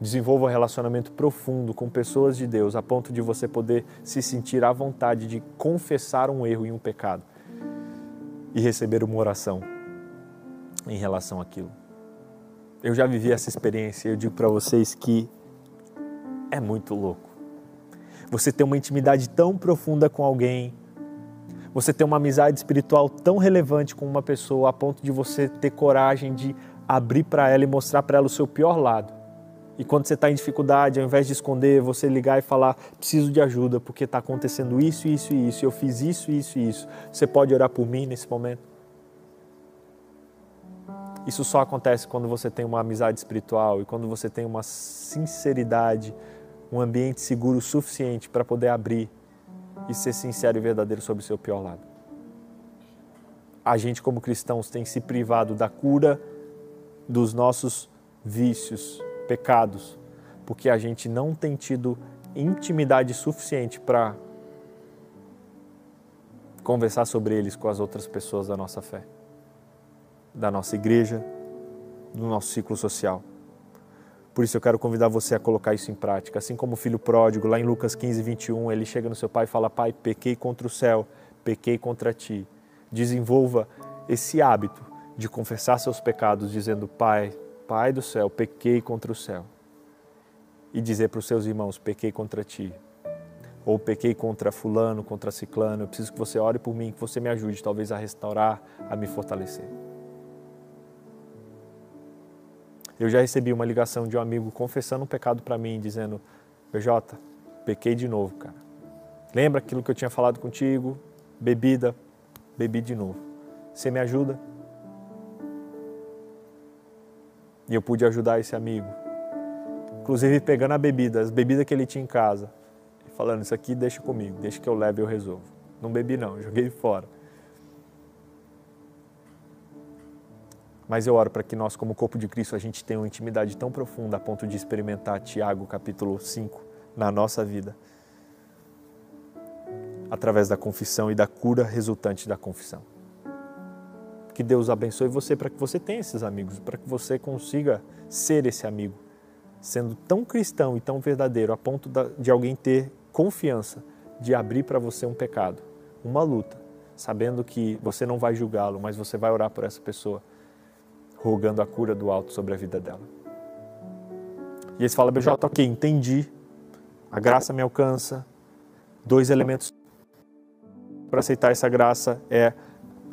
Desenvolva um relacionamento profundo com pessoas de Deus, a ponto de você poder se sentir à vontade de confessar um erro e um pecado e receber uma oração em relação àquilo. Eu já vivi essa experiência e eu digo para vocês que é muito louco. Você ter uma intimidade tão profunda com alguém, você ter uma amizade espiritual tão relevante com uma pessoa a ponto de você ter coragem de abrir para ela e mostrar para ela o seu pior lado. E quando você está em dificuldade, ao invés de esconder, você ligar e falar: preciso de ajuda porque está acontecendo isso, isso e isso, eu fiz isso, isso e isso. Você pode orar por mim nesse momento? Isso só acontece quando você tem uma amizade espiritual e quando você tem uma sinceridade, um ambiente seguro suficiente para poder abrir e ser sincero e verdadeiro sobre o seu pior lado. A gente, como cristãos, tem se privado da cura dos nossos vícios, pecados, porque a gente não tem tido intimidade suficiente para conversar sobre eles com as outras pessoas da nossa fé da nossa igreja, do nosso ciclo social. Por isso eu quero convidar você a colocar isso em prática. Assim como o filho pródigo, lá em Lucas 15, 21, ele chega no seu pai e fala: Pai, pequei contra o céu, pequei contra ti. Desenvolva esse hábito de confessar seus pecados, dizendo: Pai, Pai do céu, pequei contra o céu. E dizer para os seus irmãos: Pequei contra ti. Ou pequei contra Fulano, contra Ciclano. Eu preciso que você ore por mim, que você me ajude, talvez, a restaurar, a me fortalecer. Eu já recebi uma ligação de um amigo confessando um pecado para mim, dizendo: PJ, pequei de novo, cara. Lembra aquilo que eu tinha falado contigo? Bebida, bebi de novo. Você me ajuda? E eu pude ajudar esse amigo. Inclusive pegando a bebida, as bebidas que ele tinha em casa. E falando, isso aqui deixa comigo, deixa que eu leve e eu resolvo. Não bebi não, *laughs* joguei fora. Mas eu oro para que nós, como corpo de Cristo, a gente tenha uma intimidade tão profunda a ponto de experimentar Tiago capítulo 5 na nossa vida. Através da confissão e da cura resultante da confissão. Que Deus abençoe você para que você tenha esses amigos, para que você consiga ser esse amigo, sendo tão cristão e tão verdadeiro a ponto de alguém ter confiança de abrir para você um pecado, uma luta, sabendo que você não vai julgá-lo, mas você vai orar por essa pessoa rogando a cura do alto sobre a vida dela. E eles falam, BJ, ok, entendi, a graça me alcança. Dois elementos para aceitar essa graça é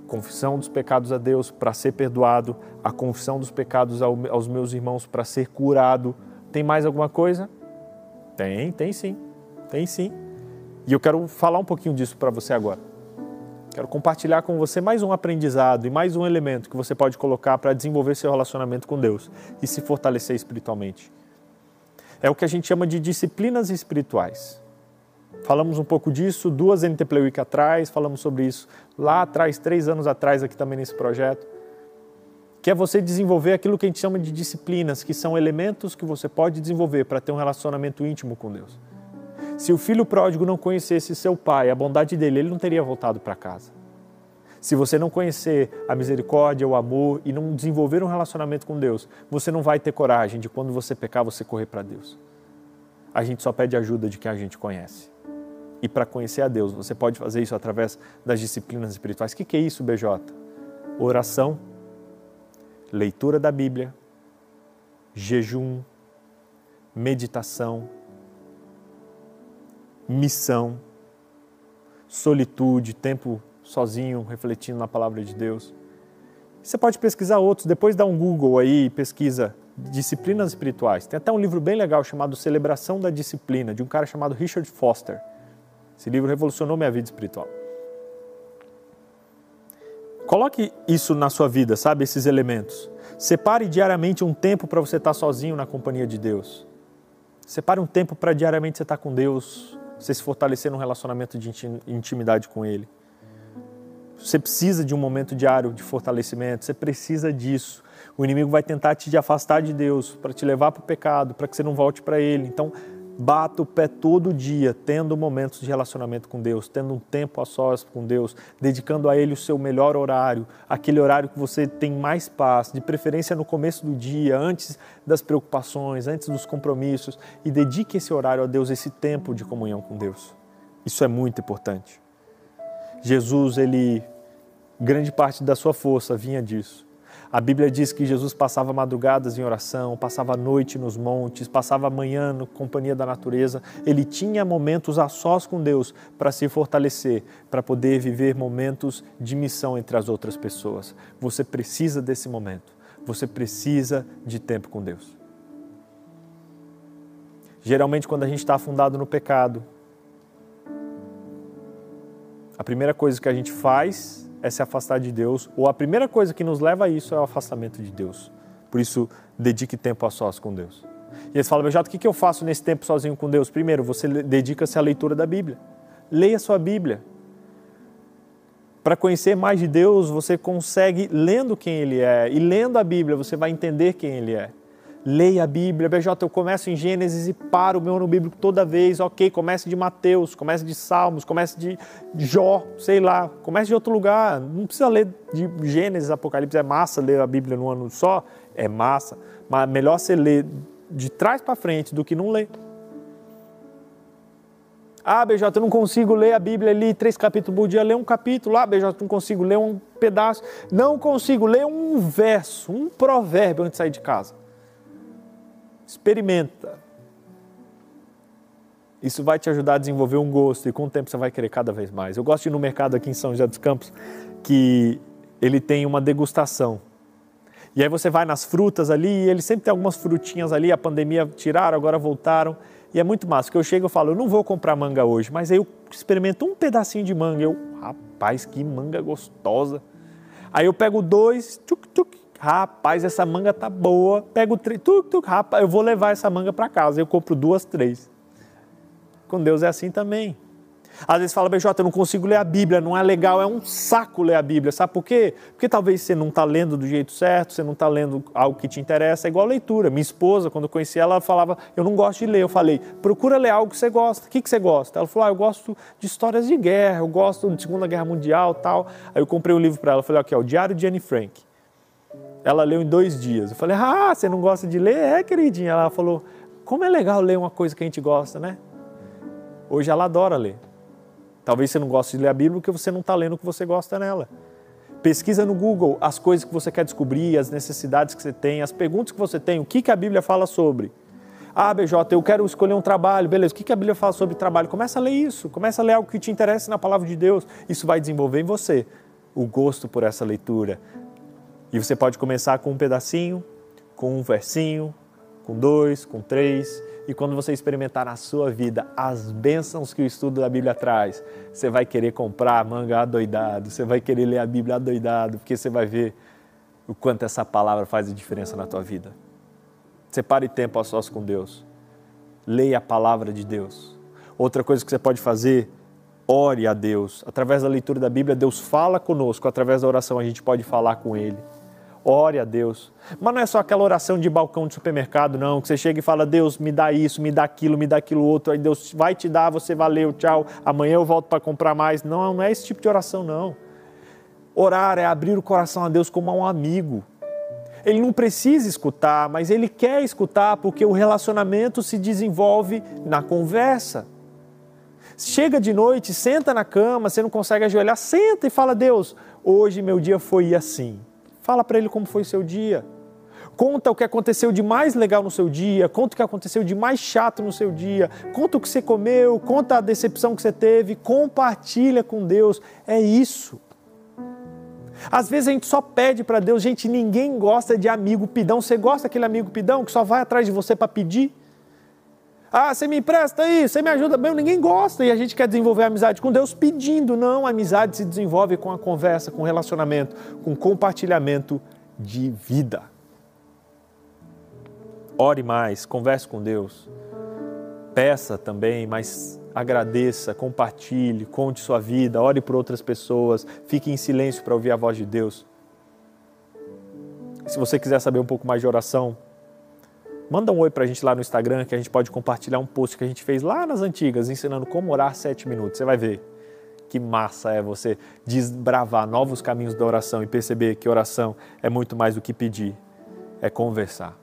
confissão dos pecados a Deus para ser perdoado, a confissão dos pecados aos meus irmãos para ser curado. Tem mais alguma coisa? Tem, tem sim, tem sim. E eu quero falar um pouquinho disso para você agora. Quero compartilhar com você mais um aprendizado e mais um elemento que você pode colocar para desenvolver seu relacionamento com Deus e se fortalecer espiritualmente. É o que a gente chama de disciplinas espirituais. Falamos um pouco disso duas NTP Week atrás, falamos sobre isso lá atrás, três anos atrás, aqui também nesse projeto. Que é você desenvolver aquilo que a gente chama de disciplinas, que são elementos que você pode desenvolver para ter um relacionamento íntimo com Deus. Se o filho pródigo não conhecesse seu pai, a bondade dele, ele não teria voltado para casa. Se você não conhecer a misericórdia, o amor e não desenvolver um relacionamento com Deus, você não vai ter coragem de quando você pecar, você correr para Deus. A gente só pede ajuda de quem a gente conhece. E para conhecer a Deus, você pode fazer isso através das disciplinas espirituais. O que, que é isso, BJ? oração, leitura da Bíblia, jejum, meditação, missão, solitude, tempo sozinho, refletindo na palavra de Deus. Você pode pesquisar outros, depois dá um Google aí, pesquisa disciplinas espirituais. Tem até um livro bem legal chamado Celebração da Disciplina, de um cara chamado Richard Foster. Esse livro revolucionou minha vida espiritual. Coloque isso na sua vida, sabe? Esses elementos. Separe diariamente um tempo para você estar sozinho na companhia de Deus. Separe um tempo para diariamente você estar com Deus, você se fortalecer num relacionamento de intimidade com Ele. Você precisa de um momento diário de fortalecimento, você precisa disso. O inimigo vai tentar te afastar de Deus, para te levar para o pecado, para que você não volte para Ele. Então, Bata o pé todo dia, tendo momentos de relacionamento com Deus, tendo um tempo a sós com Deus, dedicando a Ele o seu melhor horário, aquele horário que você tem mais paz, de preferência no começo do dia, antes das preocupações, antes dos compromissos, e dedique esse horário a Deus, esse tempo de comunhão com Deus. Isso é muito importante. Jesus, ele, grande parte da sua força vinha disso. A Bíblia diz que Jesus passava madrugadas em oração, passava a noite nos montes, passava a manhã na companhia da natureza. Ele tinha momentos a sós com Deus para se fortalecer, para poder viver momentos de missão entre as outras pessoas. Você precisa desse momento. Você precisa de tempo com Deus. Geralmente, quando a gente está afundado no pecado, a primeira coisa que a gente faz é se afastar de Deus, ou a primeira coisa que nos leva a isso é o afastamento de Deus. Por isso, dedique tempo a sós com Deus. E eles falam, Bejato, o que eu faço nesse tempo sozinho com Deus? Primeiro, você dedica-se à leitura da Bíblia. Leia sua Bíblia. Para conhecer mais de Deus, você consegue lendo quem Ele é. E lendo a Bíblia, você vai entender quem Ele é leia a Bíblia. BJ, eu começo em Gênesis e paro o meu ano bíblico toda vez. Ok, comece de Mateus, comece de Salmos, comece de Jó, sei lá, comece de outro lugar. Não precisa ler de Gênesis, Apocalipse. É massa ler a Bíblia num ano só? É massa. Mas melhor você ler de trás para frente do que não ler. Ah, BJ, eu não consigo ler a Bíblia ali, três capítulos por dia, ler um capítulo. Ah, BJ, eu não consigo ler um pedaço. Não consigo ler um verso, um provérbio antes de sair de casa. Experimenta. Isso vai te ajudar a desenvolver um gosto e com o tempo você vai querer cada vez mais. Eu gosto de ir no mercado aqui em São José dos Campos que ele tem uma degustação. E aí você vai nas frutas ali e ele sempre tem algumas frutinhas ali, a pandemia tiraram, agora voltaram. E é muito massa, que eu chego e falo, eu não vou comprar manga hoje, mas aí eu experimento um pedacinho de manga. Eu, rapaz, que manga gostosa. Aí eu pego dois, tchuc, tchuc, Rapaz, essa manga tá boa. Pego três, tuc, tuc, rapaz, eu vou levar essa manga para casa. Eu compro duas, três. Com Deus é assim também. Às vezes fala, BJ, eu não consigo ler a Bíblia, não é legal, é um saco ler a Bíblia. Sabe por quê? Porque talvez você não está lendo do jeito certo, você não está lendo algo que te interessa, é igual a leitura. Minha esposa, quando eu conheci ela, ela falava, eu não gosto de ler. Eu falei, procura ler algo que você gosta. O que, que você gosta? Ela falou, ah, eu gosto de histórias de guerra, eu gosto de Segunda Guerra Mundial tal. Aí eu comprei um livro para ela, falei, aqui, é o Diário de Anne Frank. Ela leu em dois dias. Eu falei, ah, você não gosta de ler? É, queridinha. Ela falou, como é legal ler uma coisa que a gente gosta, né? Hoje ela adora ler. Talvez você não goste de ler a Bíblia porque você não está lendo o que você gosta nela. Pesquisa no Google as coisas que você quer descobrir, as necessidades que você tem, as perguntas que você tem, o que, que a Bíblia fala sobre. Ah, BJ, eu quero escolher um trabalho, beleza, o que, que a Bíblia fala sobre trabalho? Começa a ler isso, começa a ler algo que te interessa na palavra de Deus. Isso vai desenvolver em você o gosto por essa leitura, e você pode começar com um pedacinho, com um versinho, com dois, com três. E quando você experimentar na sua vida as bênçãos que o estudo da Bíblia traz, você vai querer comprar manga adoidado, você vai querer ler a Bíblia adoidado, porque você vai ver o quanto essa palavra faz a diferença na tua vida. Separe tempo a sós com Deus. Leia a palavra de Deus. Outra coisa que você pode fazer, ore a Deus. Através da leitura da Bíblia, Deus fala conosco. Através da oração, a gente pode falar com Ele. Ore a Deus. Mas não é só aquela oração de balcão de supermercado, não, que você chega e fala, Deus, me dá isso, me dá aquilo, me dá aquilo outro, aí Deus vai te dar, você valeu, tchau, amanhã eu volto para comprar mais. Não, não é esse tipo de oração, não. Orar é abrir o coração a Deus como a um amigo. Ele não precisa escutar, mas ele quer escutar porque o relacionamento se desenvolve na conversa. Chega de noite, senta na cama, você não consegue ajoelhar, senta e fala: Deus, hoje meu dia foi assim. Fala para ele como foi seu dia. Conta o que aconteceu de mais legal no seu dia, conta o que aconteceu de mais chato no seu dia, conta o que você comeu, conta a decepção que você teve, compartilha com Deus. É isso. Às vezes a gente só pede para Deus, gente, ninguém gosta de amigo pidão. Você gosta daquele amigo pidão que só vai atrás de você para pedir? Ah, você me empresta aí, você me ajuda bem. Ninguém gosta e a gente quer desenvolver amizade com Deus pedindo. Não, a amizade se desenvolve com a conversa, com relacionamento, com compartilhamento de vida. Ore mais, converse com Deus. Peça também, mas agradeça, compartilhe, conte sua vida, ore por outras pessoas, fique em silêncio para ouvir a voz de Deus. Se você quiser saber um pouco mais de oração, manda um oi para a gente lá no Instagram que a gente pode compartilhar um post que a gente fez lá nas antigas, ensinando como orar sete minutos. Você vai ver que massa é você desbravar novos caminhos da oração e perceber que oração é muito mais do que pedir, é conversar.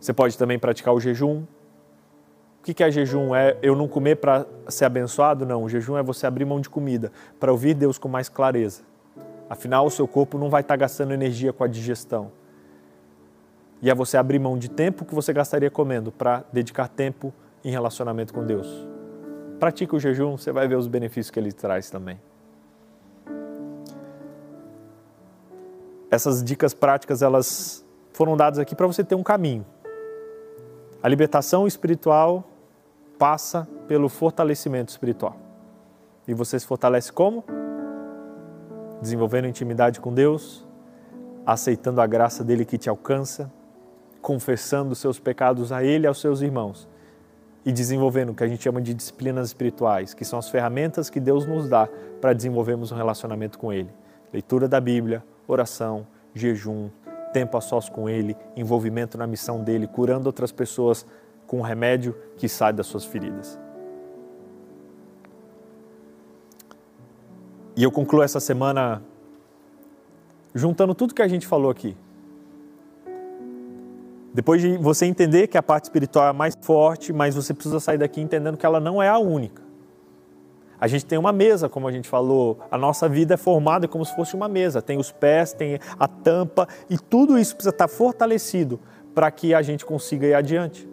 Você pode também praticar o jejum. O que é jejum? É eu não comer para ser abençoado? Não. O jejum é você abrir mão de comida para ouvir Deus com mais clareza. Afinal, o seu corpo não vai estar gastando energia com a digestão. E é você abrir mão de tempo que você gastaria comendo para dedicar tempo em relacionamento com Deus. Pratique o jejum, você vai ver os benefícios que ele traz também. Essas dicas práticas, elas foram dadas aqui para você ter um caminho. A libertação espiritual passa pelo fortalecimento espiritual. E você se fortalece como? Desenvolvendo intimidade com Deus, aceitando a graça dele que te alcança, confessando seus pecados a ele e aos seus irmãos e desenvolvendo o que a gente chama de disciplinas espirituais, que são as ferramentas que Deus nos dá para desenvolvermos um relacionamento com ele. Leitura da Bíblia, oração, jejum, tempo a sós com Ele, envolvimento na missão dele, curando outras pessoas com o remédio que sai das suas feridas. E eu concluo essa semana juntando tudo que a gente falou aqui. Depois de você entender que a parte espiritual é mais forte, mas você precisa sair daqui entendendo que ela não é a única. A gente tem uma mesa, como a gente falou, a nossa vida é formada como se fosse uma mesa. Tem os pés, tem a tampa e tudo isso precisa estar fortalecido para que a gente consiga ir adiante.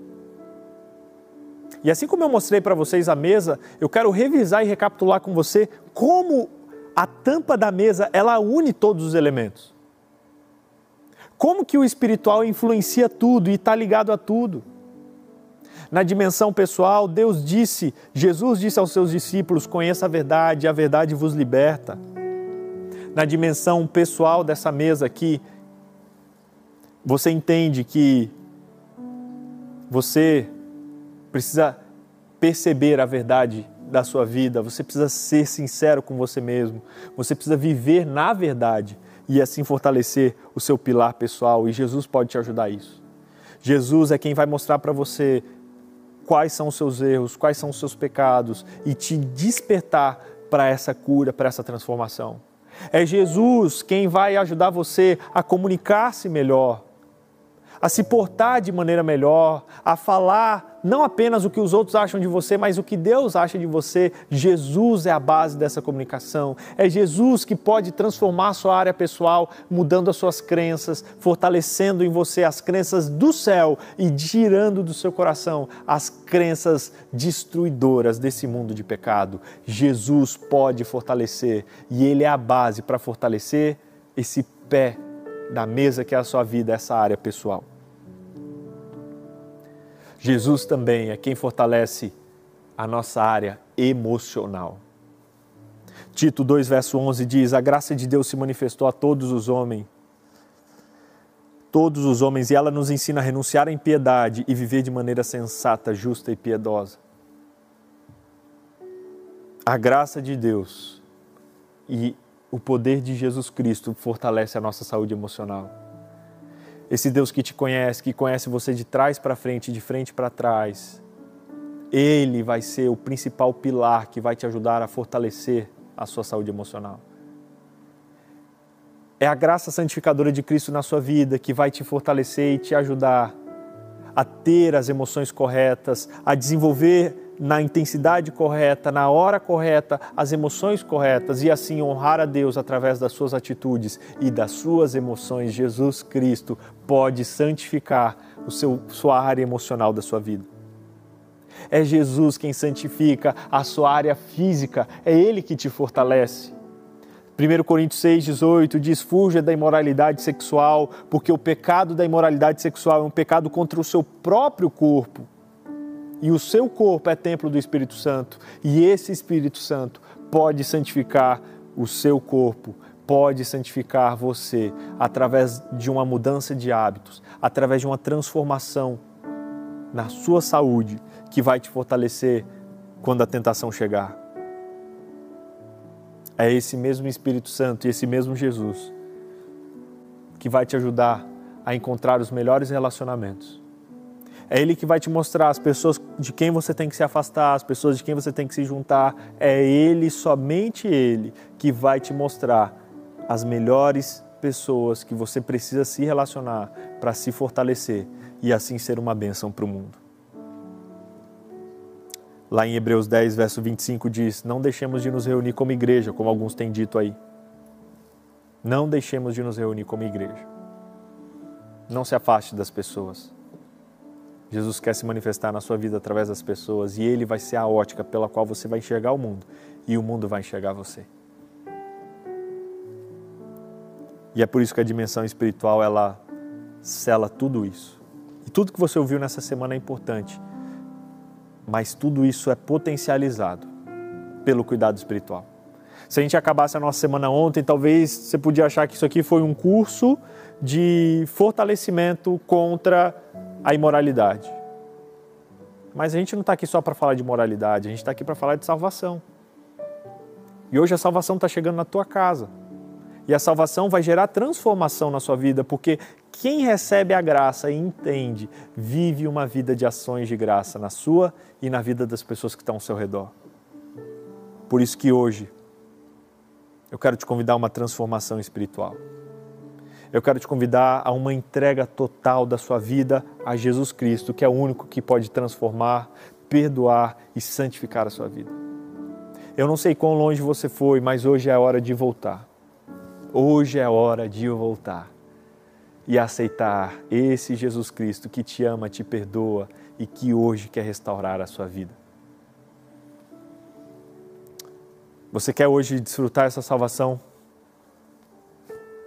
E assim como eu mostrei para vocês a mesa, eu quero revisar e recapitular com você como a tampa da mesa ela une todos os elementos. Como que o espiritual influencia tudo e está ligado a tudo. Na dimensão pessoal, Deus disse, Jesus disse aos seus discípulos: conheça a verdade, a verdade vos liberta. Na dimensão pessoal dessa mesa aqui, você entende que você precisa perceber a verdade da sua vida, você precisa ser sincero com você mesmo, você precisa viver na verdade e assim fortalecer o seu pilar pessoal, e Jesus pode te ajudar a isso. Jesus é quem vai mostrar para você quais são os seus erros, quais são os seus pecados e te despertar para essa cura, para essa transformação. É Jesus quem vai ajudar você a comunicar-se melhor, a se portar de maneira melhor, a falar não apenas o que os outros acham de você, mas o que Deus acha de você. Jesus é a base dessa comunicação. É Jesus que pode transformar a sua área pessoal, mudando as suas crenças, fortalecendo em você as crenças do céu e tirando do seu coração as crenças destruidoras desse mundo de pecado. Jesus pode fortalecer e Ele é a base para fortalecer esse pé da mesa que é a sua vida, essa área pessoal. Jesus também é quem fortalece a nossa área emocional. Tito 2, verso 11 diz: A graça de Deus se manifestou a todos os homens, todos os homens, e ela nos ensina a renunciar à impiedade e viver de maneira sensata, justa e piedosa. A graça de Deus e o poder de Jesus Cristo fortalece a nossa saúde emocional. Esse Deus que te conhece, que conhece você de trás para frente, de frente para trás, ele vai ser o principal pilar que vai te ajudar a fortalecer a sua saúde emocional. É a graça santificadora de Cristo na sua vida que vai te fortalecer e te ajudar a ter as emoções corretas, a desenvolver na intensidade correta, na hora correta, as emoções corretas e assim honrar a Deus através das suas atitudes e das suas emoções, Jesus Cristo pode santificar o seu, sua área emocional da sua vida. É Jesus quem santifica a sua área física, é Ele que te fortalece. 1 Coríntios 6,18 diz: Fuja da imoralidade sexual, porque o pecado da imoralidade sexual é um pecado contra o seu próprio corpo. E o seu corpo é templo do Espírito Santo, e esse Espírito Santo pode santificar o seu corpo, pode santificar você através de uma mudança de hábitos, através de uma transformação na sua saúde que vai te fortalecer quando a tentação chegar. É esse mesmo Espírito Santo e esse mesmo Jesus que vai te ajudar a encontrar os melhores relacionamentos é Ele que vai te mostrar as pessoas de quem você tem que se afastar, as pessoas de quem você tem que se juntar. É Ele, somente Ele, que vai te mostrar as melhores pessoas que você precisa se relacionar para se fortalecer e assim ser uma bênção para o mundo. Lá em Hebreus 10, verso 25 diz: Não deixemos de nos reunir como igreja, como alguns têm dito aí. Não deixemos de nos reunir como igreja. Não se afaste das pessoas. Jesus quer se manifestar na sua vida através das pessoas e ele vai ser a ótica pela qual você vai enxergar o mundo e o mundo vai enxergar você. E é por isso que a dimensão espiritual ela cela tudo isso. E tudo que você ouviu nessa semana é importante, mas tudo isso é potencializado pelo cuidado espiritual. Se a gente acabasse a nossa semana ontem, talvez você podia achar que isso aqui foi um curso de fortalecimento contra a imoralidade. Mas a gente não está aqui só para falar de moralidade, a gente está aqui para falar de salvação. E hoje a salvação está chegando na tua casa. E a salvação vai gerar transformação na sua vida, porque quem recebe a graça e entende, vive uma vida de ações de graça na sua e na vida das pessoas que estão ao seu redor. Por isso que hoje eu quero te convidar a uma transformação espiritual eu quero te convidar a uma entrega total da sua vida a Jesus Cristo, que é o único que pode transformar, perdoar e santificar a sua vida. Eu não sei quão longe você foi, mas hoje é a hora de voltar. Hoje é a hora de voltar e aceitar esse Jesus Cristo que te ama, te perdoa e que hoje quer restaurar a sua vida. Você quer hoje desfrutar essa salvação?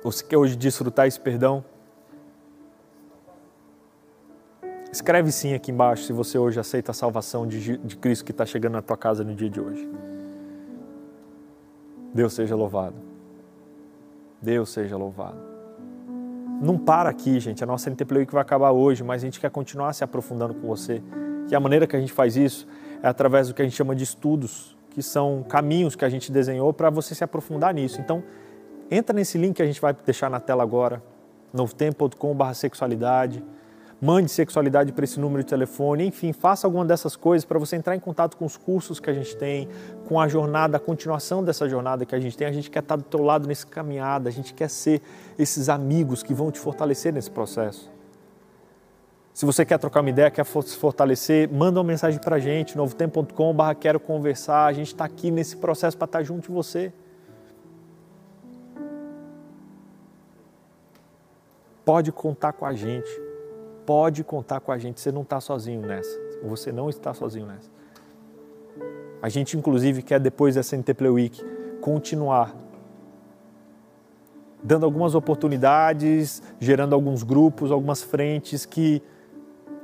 Você quer hoje desfrutar esse perdão? Escreve sim aqui embaixo se você hoje aceita a salvação de, de Cristo que está chegando na tua casa no dia de hoje. Deus seja louvado. Deus seja louvado. Não para aqui, gente. A nossa NTPLI que vai acabar hoje, mas a gente quer continuar se aprofundando com você. E a maneira que a gente faz isso é através do que a gente chama de estudos, que são caminhos que a gente desenhou para você se aprofundar nisso. Então, Entra nesse link que a gente vai deixar na tela agora, novotempo.com.br sexualidade. Mande sexualidade para esse número de telefone, enfim, faça alguma dessas coisas para você entrar em contato com os cursos que a gente tem, com a jornada, a continuação dessa jornada que a gente tem. A gente quer estar do teu lado nesse caminhada, a gente quer ser esses amigos que vão te fortalecer nesse processo. Se você quer trocar uma ideia, quer se fortalecer, manda uma mensagem para a gente, novotempo.com.br quero conversar. A gente está aqui nesse processo para estar junto de você. Pode contar com a gente. Pode contar com a gente. Você não está sozinho nessa. Você não está sozinho nessa. A gente, inclusive, quer, depois dessa NTP Week, continuar dando algumas oportunidades, gerando alguns grupos, algumas frentes que,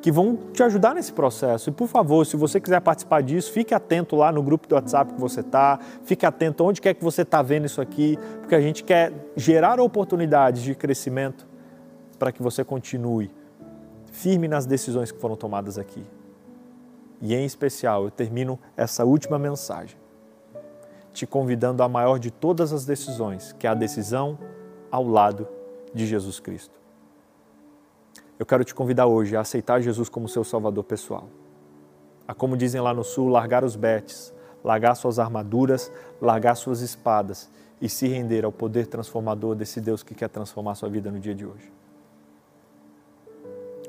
que vão te ajudar nesse processo. E, por favor, se você quiser participar disso, fique atento lá no grupo do WhatsApp que você está, fique atento onde quer que você está vendo isso aqui, porque a gente quer gerar oportunidades de crescimento para que você continue firme nas decisões que foram tomadas aqui. E em especial, eu termino essa última mensagem te convidando à maior de todas as decisões, que é a decisão ao lado de Jesus Cristo. Eu quero te convidar hoje a aceitar Jesus como seu Salvador pessoal. A, como dizem lá no Sul, largar os betes, largar suas armaduras, largar suas espadas e se render ao poder transformador desse Deus que quer transformar sua vida no dia de hoje.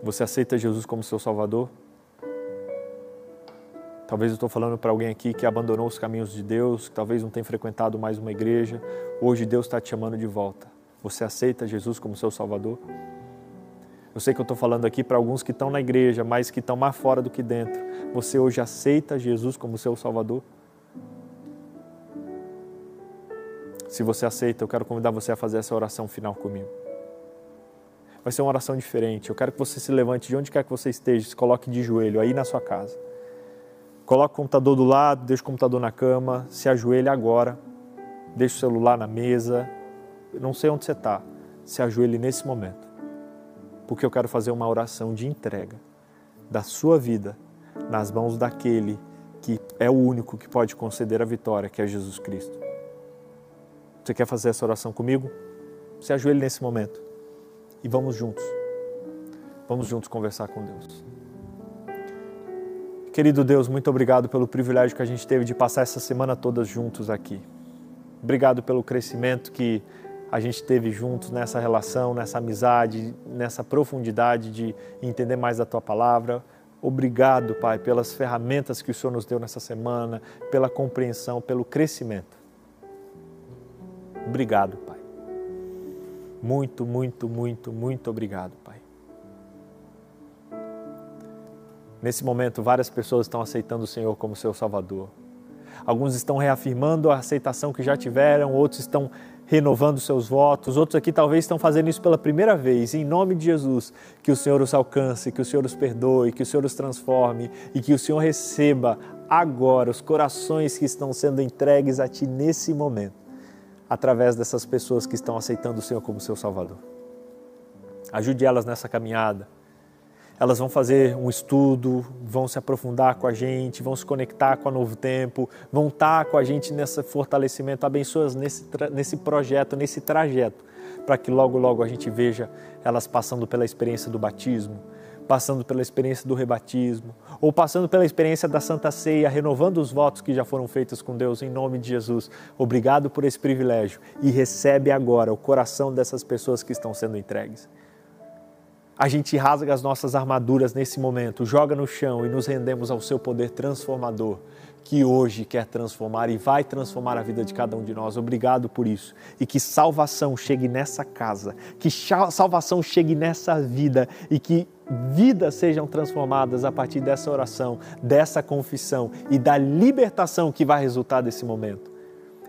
Você aceita Jesus como seu Salvador? Talvez eu estou falando para alguém aqui que abandonou os caminhos de Deus, que talvez não tenha frequentado mais uma igreja. Hoje Deus está te chamando de volta. Você aceita Jesus como seu Salvador? Eu sei que eu estou falando aqui para alguns que estão na igreja, mas que estão mais fora do que dentro. Você hoje aceita Jesus como seu Salvador? Se você aceita, eu quero convidar você a fazer essa oração final comigo. Vai ser uma oração diferente. Eu quero que você se levante de onde quer que você esteja, se coloque de joelho aí na sua casa. Coloque o computador do lado, deixe o computador na cama, se ajoelhe agora, deixe o celular na mesa. Não sei onde você está, se ajoelhe nesse momento. Porque eu quero fazer uma oração de entrega da sua vida nas mãos daquele que é o único que pode conceder a vitória, que é Jesus Cristo. Você quer fazer essa oração comigo? Se ajoelhe nesse momento e vamos juntos. Vamos juntos conversar com Deus. Querido Deus, muito obrigado pelo privilégio que a gente teve de passar essa semana toda juntos aqui. Obrigado pelo crescimento que a gente teve juntos nessa relação, nessa amizade, nessa profundidade de entender mais da tua palavra. Obrigado, Pai, pelas ferramentas que o Senhor nos deu nessa semana, pela compreensão, pelo crescimento. Obrigado, Pai. Muito, muito, muito, muito obrigado, Pai. Nesse momento, várias pessoas estão aceitando o Senhor como seu Salvador. Alguns estão reafirmando a aceitação que já tiveram, outros estão renovando seus votos, outros aqui talvez estão fazendo isso pela primeira vez. Em nome de Jesus, que o Senhor os alcance, que o Senhor os perdoe, que o Senhor os transforme e que o Senhor receba agora os corações que estão sendo entregues a Ti nesse momento através dessas pessoas que estão aceitando o Senhor como seu Salvador. Ajude elas nessa caminhada. Elas vão fazer um estudo, vão se aprofundar com a gente, vão se conectar com a Novo Tempo, vão estar com a gente nesse fortalecimento. Abençoe-as nesse, nesse projeto, nesse trajeto, para que logo, logo a gente veja elas passando pela experiência do batismo, passando pela experiência do rebatismo, ou passando pela experiência da Santa Ceia, renovando os votos que já foram feitos com Deus em nome de Jesus. Obrigado por esse privilégio e recebe agora o coração dessas pessoas que estão sendo entregues. A gente rasga as nossas armaduras nesse momento, joga no chão e nos rendemos ao seu poder transformador que hoje quer transformar e vai transformar a vida de cada um de nós. Obrigado por isso. E que salvação chegue nessa casa, que salvação chegue nessa vida e que vidas sejam transformadas a partir dessa oração, dessa confissão e da libertação que vai resultar desse momento.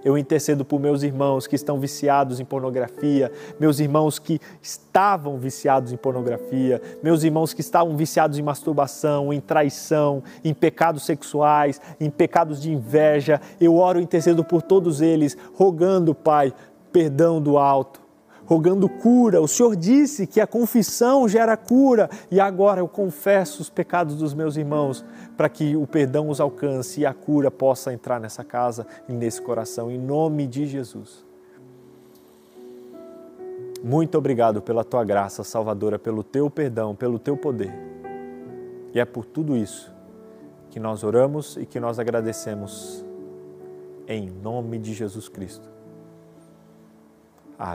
Eu intercedo por meus irmãos que estão viciados em pornografia, meus irmãos que estavam viciados em pornografia, meus irmãos que estavam viciados em masturbação, em traição, em pecados sexuais, em pecados de inveja. Eu oro e intercedo por todos eles, rogando, Pai, perdão do alto rogando cura. O Senhor disse que a confissão gera cura e agora eu confesso os pecados dos meus irmãos para que o perdão os alcance e a cura possa entrar nessa casa e nesse coração, em nome de Jesus. Muito obrigado pela tua graça salvadora, pelo teu perdão, pelo teu poder. E é por tudo isso que nós oramos e que nós agradecemos em nome de Jesus Cristo.